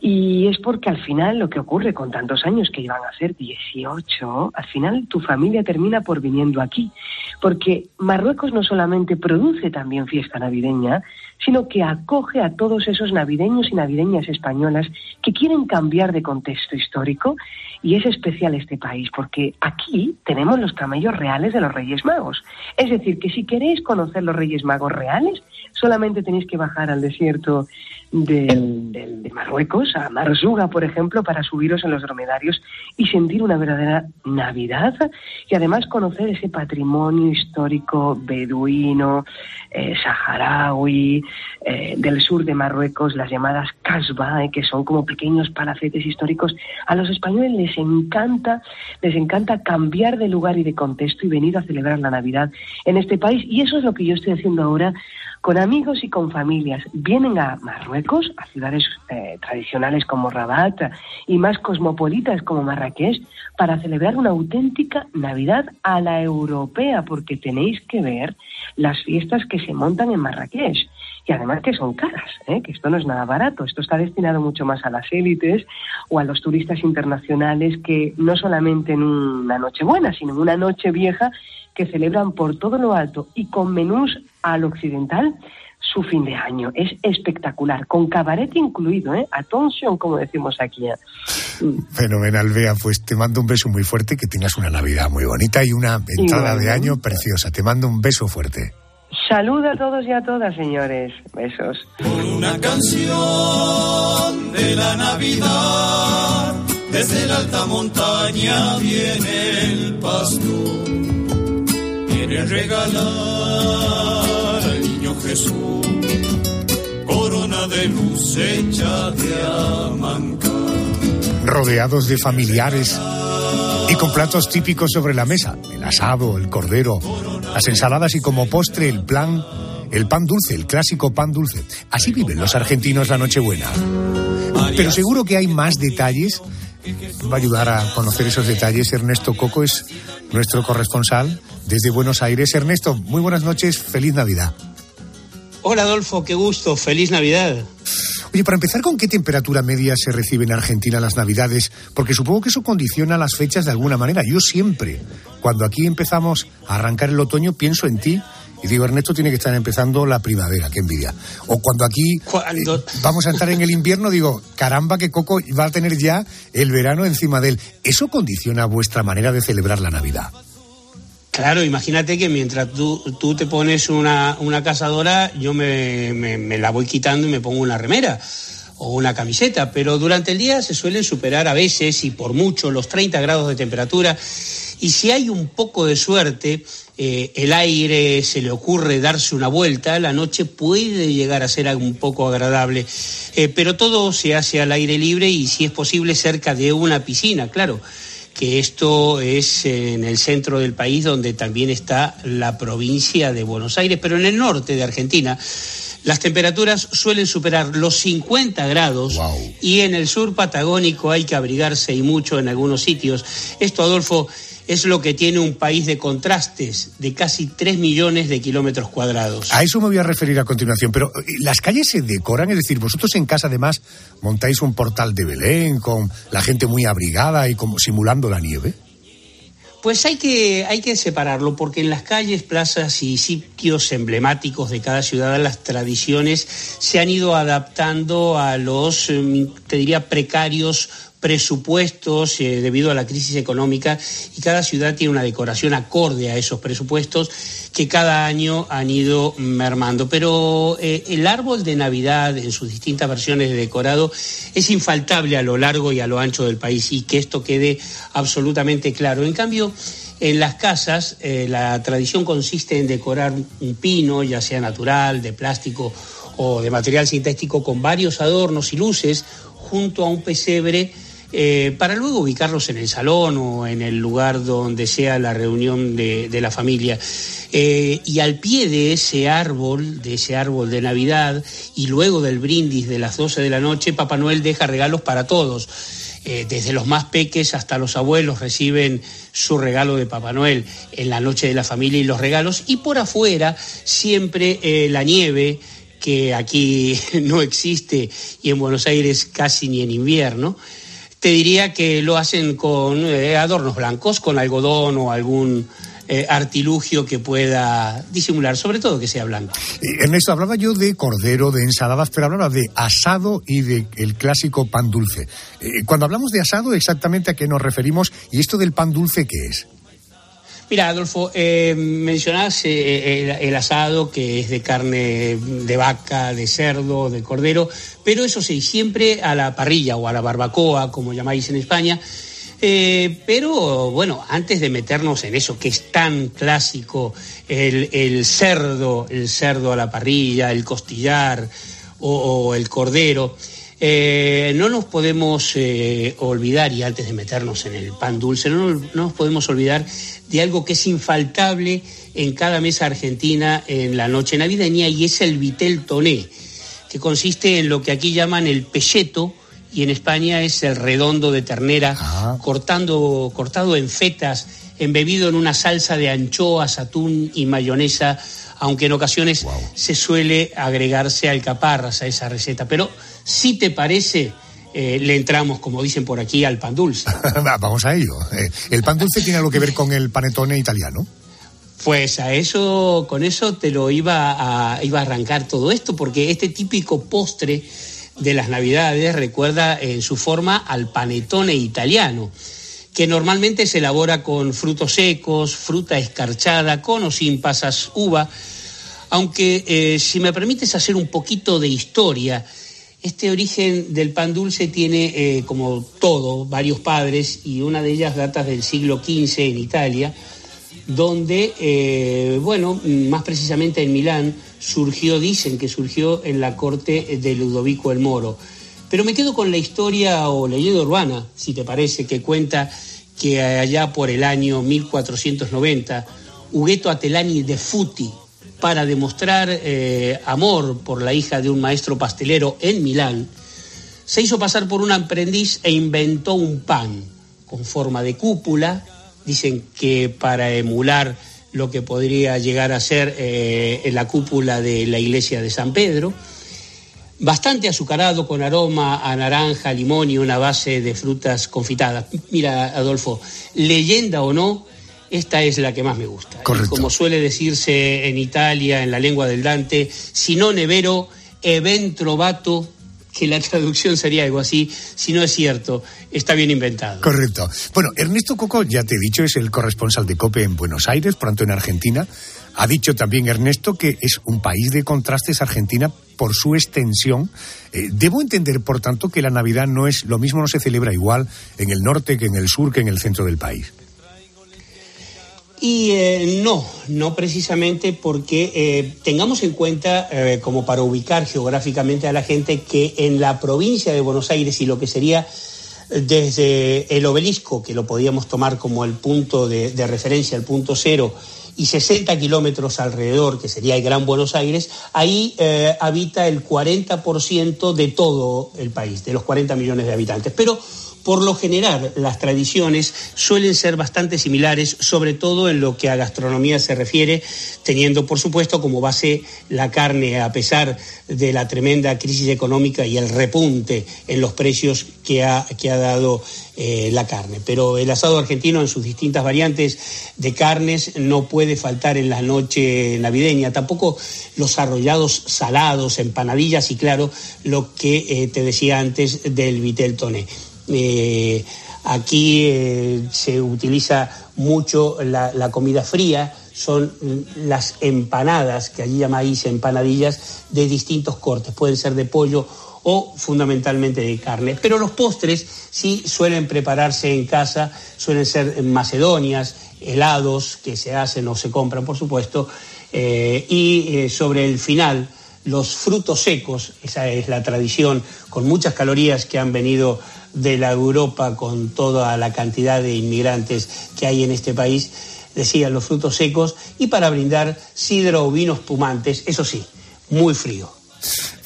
Speaker 14: Y es porque al final lo que ocurre con tantos años que iban a ser 18, al final tu familia termina por viniendo aquí. Porque Marruecos no solamente produce también fiesta navideña, sino que acoge a todos esos navideños y navideñas españolas que quieren cambiar de contexto histórico. Y es especial este país porque aquí tenemos los camellos reales de los Reyes Magos. Es decir, que si queréis conocer los Reyes Magos reales, solamente tenéis que bajar al desierto del, del- de Marruecos, a Marzuga, por ejemplo, para subiros en los dromedarios y sentir una verdadera Navidad y además conocer ese patrimonio histórico beduino, eh, saharaui, eh, del sur de Marruecos, las llamadas Kasbah, eh, que son como pequeños palacetes históricos. A los españoles les encanta, les encanta cambiar de lugar y de contexto y venir a celebrar la Navidad en este país. Y eso es lo que yo estoy haciendo ahora con amigos y con familias. Vienen a Marruecos, a ciudades eh, tradicionales como Rabat y más cosmopolitas como Marrakech, para celebrar una auténtica Navidad a la europea, porque tenéis que ver las fiestas que se montan en Marrakech. Y además que son caras, ¿eh? que esto no es nada barato, esto está destinado mucho más a las élites o a los turistas internacionales que no solamente en una noche buena, sino en una noche vieja que celebran por todo lo alto y con menús al occidental su fin de año. Es espectacular, con cabaret incluido, ¿eh? Attention, como decimos aquí. ¿eh?
Speaker 8: Fenomenal, Bea. Pues te mando un beso muy fuerte, que tengas una Navidad muy bonita y una entrada de año preciosa. Te mando un beso fuerte.
Speaker 14: Salud a todos y a todas, señores. Besos.
Speaker 9: Una canción de la Navidad, desde la alta montaña viene el pastor. Quiere regalar al niño Jesús corona de luz hecha de amancar.
Speaker 8: Rodeados de familiares y con platos típicos sobre la mesa. El asado, el cordero, las ensaladas y como postre el plan, el pan dulce, el clásico pan dulce. Así viven los argentinos la Nochebuena. Pero seguro que hay más detalles. Va a ayudar a conocer esos detalles. Ernesto Coco es nuestro corresponsal desde Buenos Aires. Ernesto, muy buenas noches, feliz Navidad.
Speaker 15: Hola Adolfo, qué gusto, feliz Navidad.
Speaker 8: Oye, para empezar, ¿con qué temperatura media se recibe en Argentina las Navidades? Porque supongo que eso condiciona las fechas de alguna manera. Yo siempre, cuando aquí empezamos a arrancar el otoño, pienso en ti y digo, Ernesto tiene que estar empezando la primavera, qué envidia. O cuando aquí eh, vamos a entrar en el invierno, digo, caramba, que Coco va a tener ya el verano encima de él. ¿Eso condiciona vuestra manera de celebrar la Navidad?
Speaker 15: Claro, imagínate que mientras tú, tú te pones una, una cazadora, yo me, me- me la voy quitando y me pongo una remera o una camiseta, pero durante el día se suelen superar a veces y por mucho los 30 grados de temperatura Y si hay un poco de suerte, eh, el aire se le ocurre darse una vuelta, la noche puede llegar a ser un poco agradable. Eh, pero todo se hace al aire libre y si es posible cerca de una piscina, claro que esto es en el centro del país donde también está la provincia de Buenos Aires, pero en el norte de Argentina las temperaturas suelen superar los 50 grados y en el sur patagónico hay que abrigarse y mucho en algunos sitios. Esto, Adolfo, es lo que tiene un país de contrastes de casi 3 millones de kilómetros cuadrados.
Speaker 8: A eso me voy a referir a continuación, pero eh, las calles se decoran, es decir, vosotros en casa además montáis un portal de Belén con la gente muy abrigada y como simulando la nieve.
Speaker 15: Pues hay que, hay que separarlo porque en las calles, plazas y sitios emblemáticos de cada ciudad las tradiciones se han ido adaptando a los, eh, te diría, precarios presupuestos eh, debido a la crisis económica y cada ciudad tiene una decoración acorde a esos presupuestos que cada año han ido mermando. Pero eh, el árbol de Navidad en sus distintas versiones de decorado es infaltable a lo largo y a lo ancho del país y que esto quede absolutamente claro. En cambio, en las casas eh, la tradición consiste en decorar un pino, ya sea natural, de plástico o de material sintético, con varios adornos y luces junto a un pesebre eh, para luego ubicarlos en el salón o en el lugar donde sea la reunión de, la familia. Eh, y al pie de ese árbol, de ese árbol de Navidad, y luego del brindis de las 12 de la noche, Papá Noel deja regalos para todos. Eh, desde los más peques hasta los abuelos reciben su regalo de Papá Noel en la noche de la familia y los regalos. Y por afuera siempre la nieve, que aquí no existe y en Buenos Aires casi ni en invierno te diría que lo hacen con eh, adornos blancos, con algodón o algún eh, artilugio que pueda disimular, sobre todo que sea blanco.
Speaker 8: Eh, Ernesto, hablaba yo de cordero, de ensaladas, pero hablaba de asado y de el clásico pan dulce. cuando hablamos de asado, exactamente a qué nos referimos y esto del pan dulce, ¿qué es?
Speaker 15: Mira, Adolfo, eh, mencionás eh, el, asado que es de carne de vaca, de cerdo, de cordero, pero eso sí, siempre a la parrilla o a la barbacoa, como llamáis en España. Eh, pero bueno, antes de meternos en eso que es tan clásico, el, cerdo, el cerdo a la parrilla, el costillar o, el cordero, no nos podemos olvidar, y antes de meternos en el pan dulce, no, no, nos podemos olvidar de algo que es infaltable en cada mesa argentina en la noche navideña y es el vitel toné, que consiste en lo que aquí llaman el pelleto y en España es el redondo de ternera ah. cortando, cortado en fetas, embebido en una salsa de anchoas, atún y mayonesa, aunque en ocasiones se suele agregarse alcaparras a esa receta. Pero si te parece, eh, le entramos, como dicen por aquí, al pan dulce.
Speaker 8: Vamos a ello. Eh, ¿El pan dulce tiene algo que ver con el panetone italiano?
Speaker 15: Pues a eso, con eso te lo iba a, iba a arrancar todo esto, porque este típico postre de las Navidades recuerda en su forma al panetone italiano, que normalmente se elabora con frutos secos, fruta escarchada, con o sin pasas uva. Aunque, eh, si me permites hacer un poquito de historia, este origen del pan dulce tiene, eh, como todo, varios padres y una de ellas data del siglo XV en Italia, donde, eh, bueno, más precisamente en Milán, surgió, dicen que surgió en la corte de Ludovico el Moro. Pero me quedo con la historia o leyenda urbana, si te parece, que cuenta que allá por el año 1490, Hugueto Atelani de Futi, para demostrar eh, amor por la hija de un maestro pastelero en Milán, se hizo pasar por un aprendiz e inventó un pan con forma de cúpula, dicen que para emular lo que podría llegar a ser eh, la cúpula de la iglesia de San Pedro, bastante azucarado con aroma a naranja, limón y una base de frutas confitadas. Mira, Adolfo, leyenda o no, esta es la que más me gusta. como suele decirse en Italia, en la lengua del Dante, si no nevero, even trovato, que la traducción sería algo así, si no es cierto, está bien inventado.
Speaker 8: Correcto. Bueno, Ernesto Coco, ya te he dicho, es el corresponsal de COPE en Buenos Aires, pronto en Argentina. Ha dicho también Ernesto que es un país de contrastes Argentina por su extensión. Eh, debo entender, por tanto, que la Navidad no es lo mismo, no se celebra igual en el norte que en el sur que en el centro del país.
Speaker 15: Y eh, no, no precisamente porque eh, tengamos en cuenta, como para ubicar geográficamente a la gente, que en la provincia de Buenos Aires y lo que sería desde el obelisco, que lo podíamos tomar como el punto de referencia, el punto cero, y 60 kilómetros alrededor, que sería el Gran Buenos Aires, ahí eh, habita el 40% de todo el país, de los 40 millones de habitantes. Pero por lo general, las tradiciones suelen ser bastante similares, sobre todo en lo que a gastronomía se refiere, teniendo, por supuesto, como base la carne, a pesar de la tremenda crisis económica y el repunte en los precios que ha, que ha dado eh, la carne. Pero el asado argentino, en sus distintas variantes de carnes, no puede faltar en la noche navideña. Tampoco los arrollados salados, empanadillas y, claro, lo que eh, te decía antes del vitel toné. Eh, aquí eh, se utiliza mucho la, comida fría, son las empanadas, que allí llamáis empanadillas, de distintos cortes, pueden ser de pollo o fundamentalmente de carne. Pero los postres sí suelen prepararse en casa, suelen ser macedonias, helados que se hacen o se compran, por supuesto, eh, y sobre el final los frutos secos, esa es la tradición, con muchas calorías que han venido de la Europa con toda la cantidad de inmigrantes que hay en este país, decían los frutos secos, y para brindar sidra o vinos pumantes, eso sí, muy frío.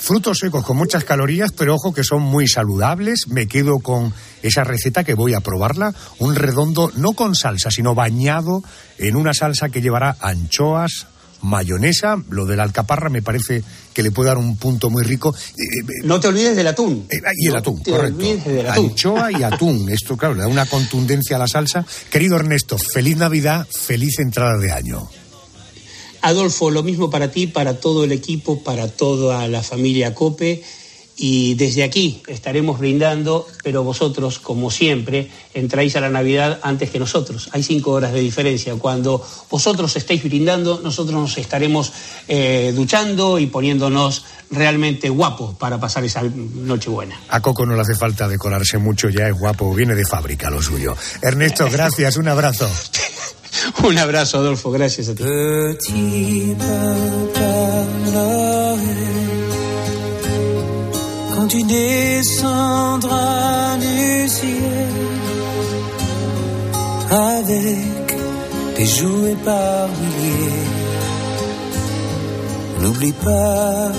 Speaker 8: Frutos secos con muchas calorías, pero ojo que son muy saludables. Me quedo con esa receta que voy a probarla. Un redondo no con salsa, sino bañado en una salsa que llevará anchoas, mayonesa. Lo de la alcaparra me parece que le puede dar un punto muy rico.
Speaker 15: No te olvides del atún.
Speaker 8: Eh, y el
Speaker 15: no
Speaker 8: atún,
Speaker 15: te
Speaker 8: correcto.
Speaker 15: olvides del atún.
Speaker 8: Anchoa y atún. Esto, claro, le da una contundencia a la salsa. Querido Ernesto, feliz Navidad, feliz entrada de año.
Speaker 15: Adolfo, lo mismo para ti, para todo el equipo, para toda la familia Cope. Y desde aquí estaremos brindando, pero vosotros, como siempre, entráis a la Navidad antes que nosotros. Hay cinco horas de diferencia. Cuando vosotros estéis brindando, nosotros nos estaremos eh, duchando y poniéndonos realmente guapos para pasar esa Nochebuena.
Speaker 8: A Coco no le hace falta decorarse mucho, ya es guapo, viene de fábrica lo suyo. Ernesto, gracias, un abrazo.
Speaker 15: Un abrazo, Adolfo, gracias a ti.
Speaker 16: Quand tu descendras du ciel avec tes jouets par milliers, n'oublie pas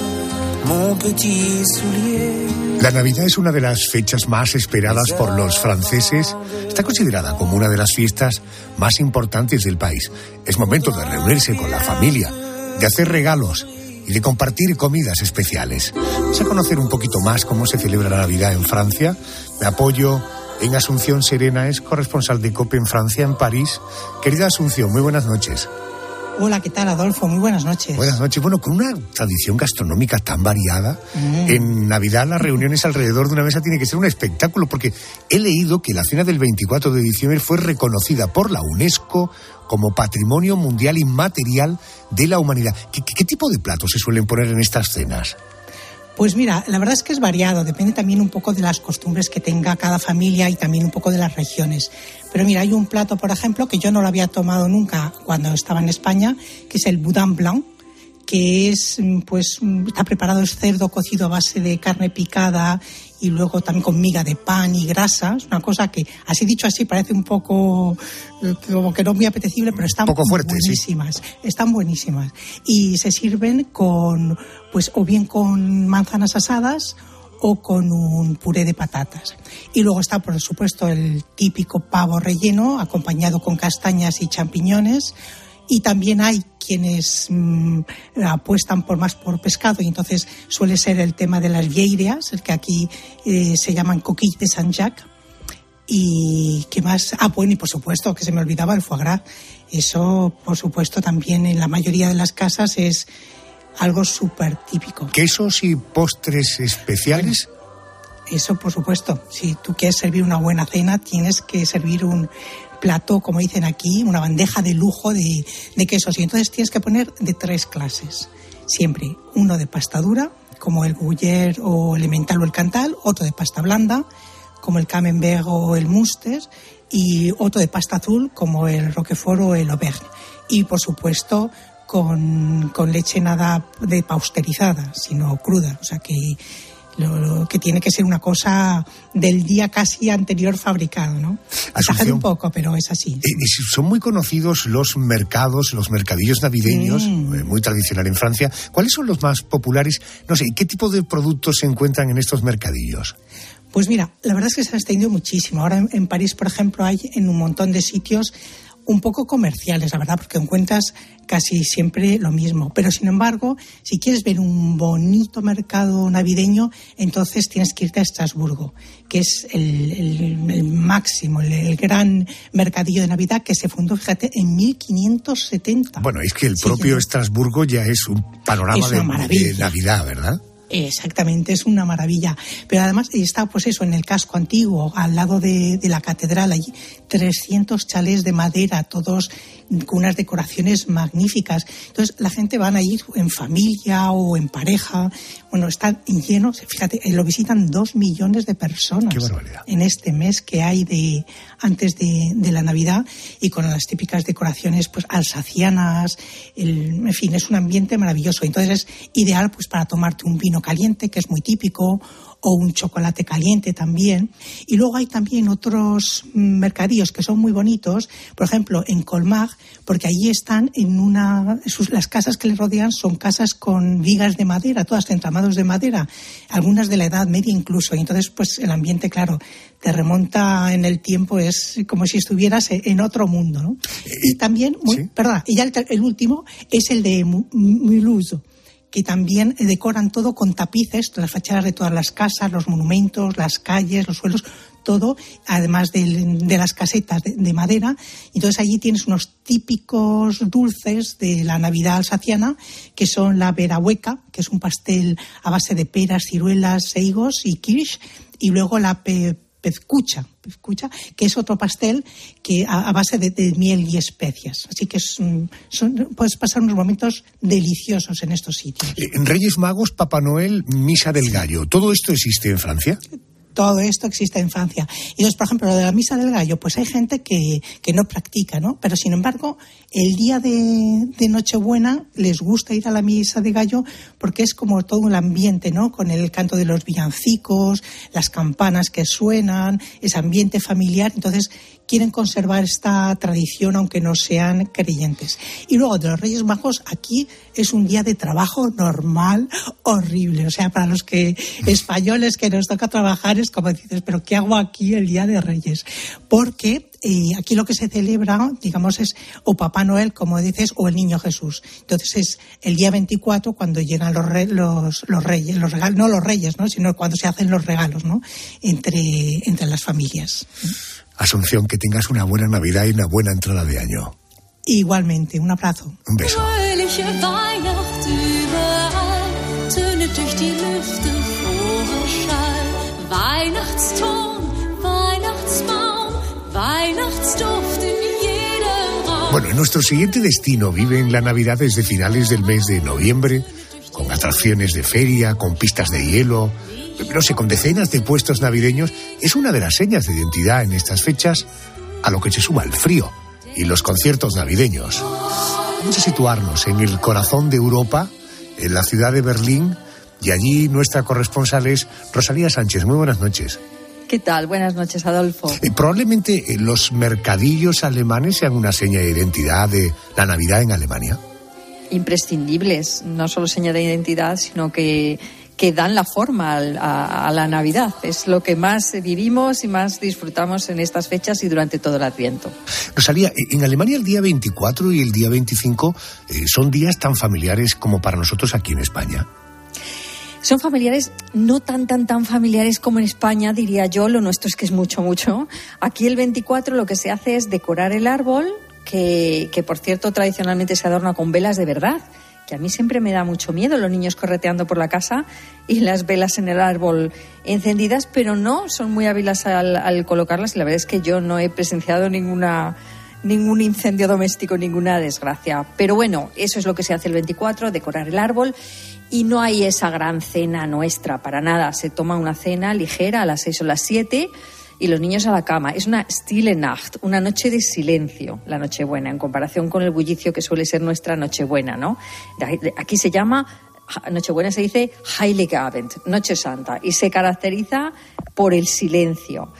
Speaker 16: mon petit soulier.
Speaker 8: La Navidad es una de las fechas más esperadas por los franceses. Está considerada como una de las fiestas más importantes del país. Es momento de reunirse con la familia, de hacer regalos y de compartir comidas especiales. Vamos a conocer un poquito más cómo se celebra la Navidad en Francia. Me apoyo en Asunción Serena, es corresponsal de COPE en Francia, en París. Querida Asunción, muy buenas noches.
Speaker 17: Hola, ¿qué tal, Adolfo? Muy buenas noches.
Speaker 8: Buenas noches. Bueno, con una tradición gastronómica tan variada,
Speaker 17: Mm.
Speaker 8: en Navidad las reuniones alrededor de una mesa tiene que ser un espectáculo, porque he leído que la cena del 24 de diciembre fue reconocida por la UNESCO como Patrimonio Mundial Inmaterial de la Humanidad. ¿Qué, qué- qué tipo de platos se suelen poner en estas cenas?
Speaker 17: Pues mira, la verdad es que es variado, depende también un poco de las costumbres que tenga cada familia y también un poco de las regiones. Pero mira, hay un plato, por ejemplo, que yo no lo había tomado nunca cuando estaba en España, que es el boudin blanc, que es, mm, pues, mm, está preparado es cerdo cocido a base de carne picada y luego también con miga de pan y grasa. Es una cosa que, así dicho así, parece un poco eh, como que no muy apetecible, pero están
Speaker 8: Poco fuerte, sí.
Speaker 17: buenísimas. Están buenísimas. Y se sirven con, pues, o bien con manzanas asadas o con un puré de patatas. Y luego está, por supuesto, el típico pavo relleno, acompañado con castañas y champiñones. Y también hay quienes mm, apuestan por más por pescado y entonces suele ser el tema de las vieiras, el que aquí eh, se llaman coquilles de Saint-Jacques. Y qué más, ah, bueno, y por supuesto, que se me olvidaba el foie gras. Eso, por supuesto, también en la mayoría de las casas es algo súper típico.
Speaker 8: ¿Quesos y postres especiales?
Speaker 17: Eso, por supuesto. Si tú quieres servir una buena cena, tienes que servir un plato, como dicen aquí, una bandeja de lujo de, de quesos. Y entonces tienes que poner de tres clases. Siempre uno de pasta dura, como el gruyère o el emmental o el cantal, otro de pasta blanda, como el camembert o el muster, y otro de pasta azul como el Roquefort o el Auvergne. Y por supuesto con, con leche nada de pausterizada, sino cruda. O sea que lo, lo que tiene que ser una cosa del día casi anterior fabricado, ¿no? Exagero un poco, pero es así.
Speaker 8: Eh, y son muy conocidos los mercados, los mercadillos navideños,
Speaker 17: Mm.
Speaker 8: eh, muy tradicional en Francia. ¿Cuáles son los más populares? No sé, ¿qué tipo de productos se encuentran en estos mercadillos?
Speaker 17: Pues mira, la verdad es que se ha extendido muchísimo. Ahora en, en París, por ejemplo, hay en un montón de sitios un poco comerciales, la verdad, porque encuentras casi siempre lo mismo. Pero sin embargo, si quieres ver un bonito mercado navideño, entonces tienes que irte a Estrasburgo, que es el, el- el máximo, el, el gran mercadillo de Navidad que se fundó, fíjate, en 1570.
Speaker 8: Bueno, es que el propio Estrasburgo ya es un panorama
Speaker 17: Es
Speaker 8: de-. Navidad, ¿verdad?
Speaker 17: Exactamente, es una maravilla. Pero además está, pues eso, en el casco antiguo, al lado de, de la catedral, allí 300 chalés de madera, todos con unas decoraciones magníficas. Entonces la gente van a ir en familia o en pareja. Bueno, están llenos, fíjate, eh, lo visitan dos millones de personas en este mes que hay de antes de, de la Navidad y con las típicas decoraciones pues alsacianas, el- en fin, es un ambiente maravilloso. Entonces es ideal pues para tomarte un vino caliente, que es muy típico, o un chocolate caliente también. Y luego hay también otros mm, mercadillos que son muy bonitos, por ejemplo, en Colmar, porque allí están en una. sus- las casas que les rodean son casas con vigas de madera, todas entramados de madera, algunas de la Edad Media incluso. Y entonces, pues el ambiente, claro, te remonta en el tiempo, es como si estuvieras e- en otro mundo, ¿no? Y también, muy, perdón, y ya el, el último es el de Mu- Mulhouse que también decoran todo con tapices, las fachadas de todas las casas, los monumentos, las calles, los suelos, todo, además de, las casetas de, de madera. Entonces allí tienes unos típicos dulces de la Navidad alsaciana, que son la verahueca, que es un pastel a base de peras, ciruelas, higos y kirsch, y luego la pe- pezcucha, pezcucha, que es otro pastel que a, base de, miel y especias. Así que es, mm, son- puedes pasar unos momentos deliciosos en estos sitios.
Speaker 8: Eh, En Reyes Magos, Papá Noel, Misa del Gallo. ¿Todo esto existe en Francia?
Speaker 17: Todo esto existe en Francia. Y entonces, por ejemplo, lo de la misa del gallo, pues hay gente que, que no practica, ¿no? Pero sin embargo, el día de, de Nochebuena les gusta ir a la misa de gallo porque es como todo un ambiente, ¿no? Con el canto de los villancicos, las campanas que suenan, ese ambiente familiar. Entonces, quieren conservar esta tradición aunque no sean creyentes. Y luego de los Reyes Magos, aquí es un día de trabajo normal, horrible. O sea, para los que españoles que nos toca trabajar es como dices, pero ¿qué hago aquí el día de Reyes? Porque eh, aquí lo que se celebra, digamos, es o Papá Noel, como dices, o el Niño Jesús. Entonces es el día 24 cuando llegan los, re- los, los reyes, los regalos, no los reyes, ¿no? sino cuando se hacen los regalos, ¿no? Entre, entre las familias.
Speaker 8: Asunción, que tengas una buena Navidad y una buena entrada de año.
Speaker 17: Igualmente, un abrazo.
Speaker 8: Un beso. Bueno, en nuestro siguiente destino viven la Navidad desde finales del mes de noviembre, con atracciones de feria, con pistas de hielo, no sé, con decenas de puestos navideños. Es una de las señas de identidad en estas fechas, a lo que se suma el frío y los conciertos navideños. Vamos a situarnos en el corazón de Europa, en la ciudad de Berlín, y allí nuestra corresponsal es Rosalía Sánchez. Muy buenas noches.
Speaker 18: ¿Qué tal? Buenas noches, Adolfo.
Speaker 8: Eh, probablemente eh, los mercadillos alemanes sean una seña de identidad de la Navidad en Alemania.
Speaker 18: Imprescindibles, no solo seña de identidad, sino que, que dan la forma al- a, a la Navidad. Es lo que más vivimos y más disfrutamos en estas fechas y durante todo el Adviento.
Speaker 8: Rosalía, eh, en Alemania el día 24 y el día 25 eh, son días tan familiares como para nosotros aquí en España.
Speaker 18: Son familiares, no tan, tan, tan familiares como en España, diría yo. Lo nuestro es que es mucho, mucho. Aquí el 24 lo que se hace es decorar el árbol, que, que por cierto tradicionalmente se adorna con velas de verdad, que a mí siempre me da mucho miedo los niños correteando por la casa y las velas en el árbol encendidas, pero no, son muy hábiles al, al colocarlas y la verdad es que yo no he presenciado ninguna ningún incendio doméstico, ninguna desgracia. Pero bueno, eso es lo que se hace el 24, decorar el árbol. Y no hay esa gran cena nuestra para nada. Se toma una cena ligera a las 6 o las 7 y los niños a la cama. Es una Stille Nacht, una noche de silencio, la Nochebuena, en comparación con el bullicio que suele ser nuestra Nochebuena, ¿no? Aquí se llama Nochebuena se dice Heilige Abend, Noche Santa, y se caracteriza por el silencio.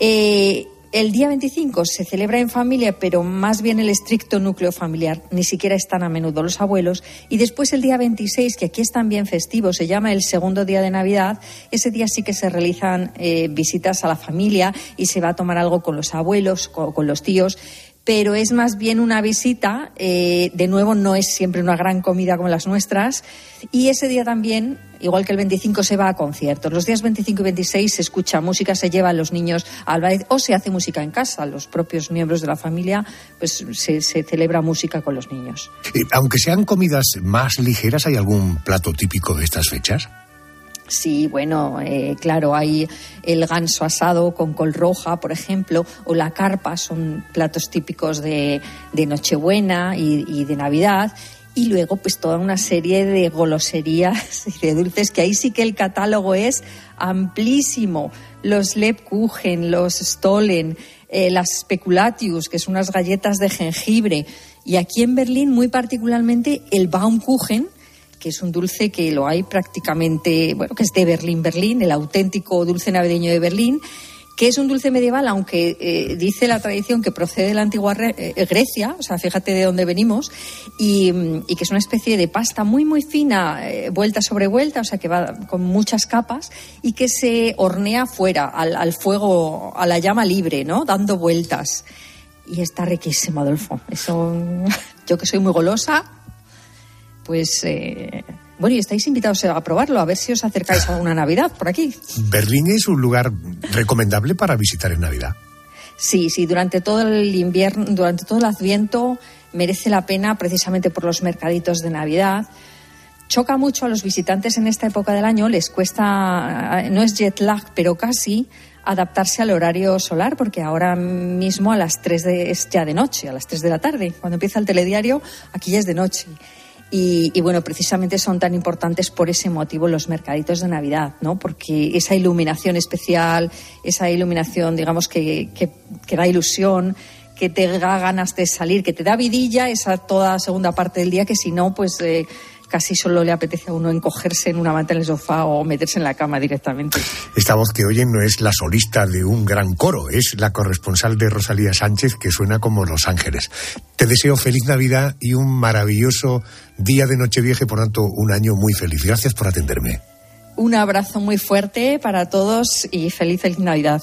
Speaker 18: Eh, el día 25 se celebra en familia, pero más bien el estricto núcleo familiar, ni siquiera están a menudo los abuelos. Y después el día 26, que aquí es también festivo, se llama el segundo día de Navidad, ese día sí que se realizan eh, visitas a la familia y se va a tomar algo con los abuelos, con los tíos pero es más bien una visita. Eh, de nuevo, no es siempre una gran comida como las nuestras. Y ese día también, igual que el 25, se va a conciertos. Los días 25 y 26 se escucha música, se llevan los niños al o se hace música en casa. Los propios miembros de la familia, pues se, se celebra música con los niños.
Speaker 8: aunque sean comidas más ligeras, ¿hay algún plato típico de estas fechas?
Speaker 18: Sí, bueno, eh, claro, hay el ganso asado con col roja, por ejemplo, o la carpa, son platos típicos de, Nochebuena y, de Navidad. Y luego, pues toda una serie de goloserías y de dulces, que ahí sí que el catálogo es amplísimo. Los Lebkuchen, los Stollen, eh, las Speculatius, que son unas galletas de jengibre. Y aquí en Berlín, muy particularmente, el Baumkuchen, que es un dulce que lo hay prácticamente, bueno, que es de Berlín, Berlín, el auténtico dulce navideño de Berlín, que es un dulce medieval, aunque eh, dice la tradición que procede de la antigua eh, Grecia, o sea, fíjate de dónde venimos, y, que es una especie de pasta muy, muy fina, eh, vuelta sobre vuelta, o sea, que va con muchas capas, y que se hornea fuera, al, al fuego, a la llama libre, ¿no? Dando vueltas. Y está riquísimo, Adolfo. Eso, yo que soy muy golosa, pues eh, bueno, y estáis invitados a probarlo, a ver si os acercáis a una Navidad por aquí.
Speaker 8: Berlín es un lugar recomendable para visitar en Navidad.
Speaker 18: Sí, sí, durante todo el invierno, durante todo el Adviento merece la pena precisamente por los mercaditos de Navidad. Choca mucho a los visitantes en esta época del año, les cuesta, no es jet lag, pero casi adaptarse al horario solar, porque ahora mismo a las 3 de, es ya de noche, a las 3 de la tarde. Cuando empieza el telediario, aquí ya es de noche. Y, bueno, precisamente son tan importantes por ese motivo los mercaditos de Navidad, ¿no? Porque esa iluminación especial, esa iluminación, digamos, que, que, da ilusión, que te da ganas de salir, que te da vidilla, esa toda segunda parte del día, que si no, pues eh, casi solo le apetece a uno encogerse en una manta en el sofá o meterse en la cama directamente.
Speaker 8: Esta voz que oyen no es la solista de un gran coro, es la corresponsal de Rosalía Sánchez que suena como Los Ángeles. Te deseo feliz Navidad y un maravilloso día de Nochevieja y por tanto un año muy feliz. Gracias por atenderme.
Speaker 18: Un abrazo muy fuerte para todos y feliz feliz Navidad.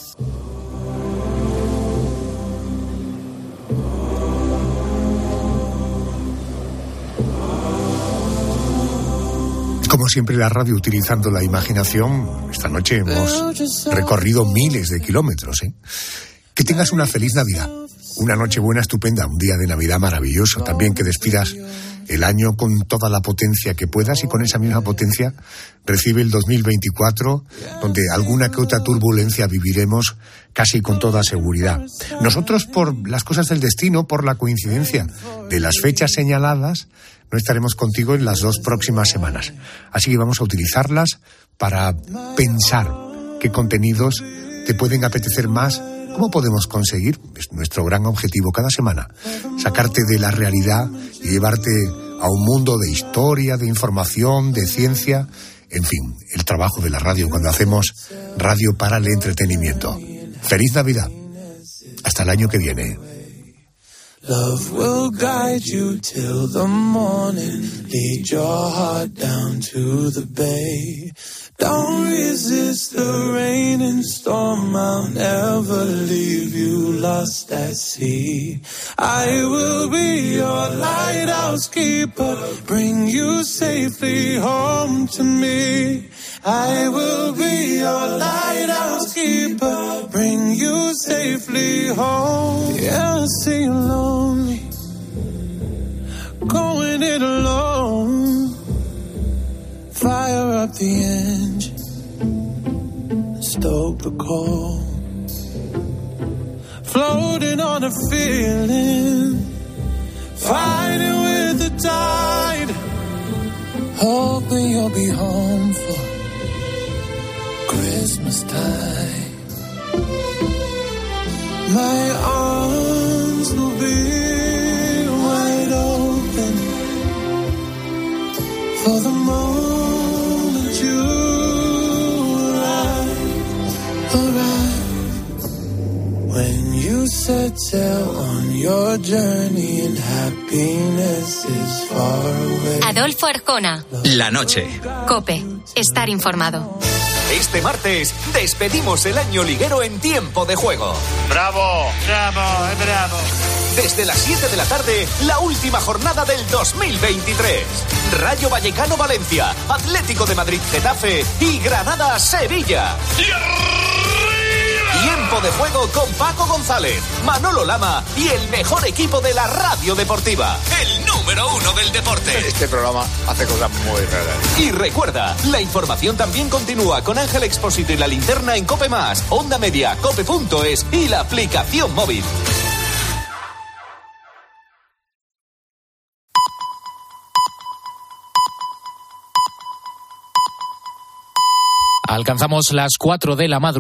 Speaker 8: Como siempre la radio utilizando la imaginación, esta noche hemos recorrido miles de kilómetros. ¿eh? Que tengas una feliz Navidad, una noche buena, estupenda, un día de Navidad maravilloso, también que despidas el año con toda la potencia que puedas y con esa misma potencia recibe el 2024, donde alguna que otra turbulencia viviremos casi con toda seguridad. Nosotros, por las cosas del destino, por la coincidencia de las fechas señaladas, no estaremos contigo en las dos próximas semanas. Así que vamos a utilizarlas para pensar qué contenidos te pueden apetecer más. ¿Cómo podemos conseguir? Es nuestro gran objetivo cada semana. Sacarte de la realidad y llevarte a un mundo de historia, de información, de ciencia. En fin, el trabajo de la radio cuando hacemos radio para el entretenimiento. Feliz Navidad. Hasta el año que viene.
Speaker 16: Love will guide you till the morning. Lead your heart down to the bay. Don't resist the rain and storm. I'll never leave you lost at sea. I will be your lighthouse keeper. Bring you safely home to me. I will be your lighthouse keeper, bring you safely home. Yeah, I see you lonely, going it alone. Fire up the engine, stoke the coal. Floating on a feeling, fighting with the tide. Hoping you'll be home for Christmas time. My arms will be wide open for the moment you arrive. Arrive when you set sail on your journey and happiness is far away.
Speaker 6: Adolfo Arjona.
Speaker 5: La noche.
Speaker 6: Cope. Estar informado.
Speaker 19: Este martes despedimos el año liguero en tiempo de juego.
Speaker 20: Bravo, bravo, eh, bravo.
Speaker 19: Desde las 7 de la tarde, la última jornada del 2023. Rayo Vallecano Valencia, Atlético de Madrid Getafe y Granada Sevilla. Tiempo de juego con Paco González, Manolo Lama y el mejor equipo de la radio deportiva. El número uno del deporte.
Speaker 21: Este programa hace cosas muy raras.
Speaker 19: Y recuerda, la información también continúa con Ángel Expósito y la linterna en Cope Más, Onda Media, Cope.es y la aplicación móvil.
Speaker 1: Alcanzamos las 4 de la madrugada.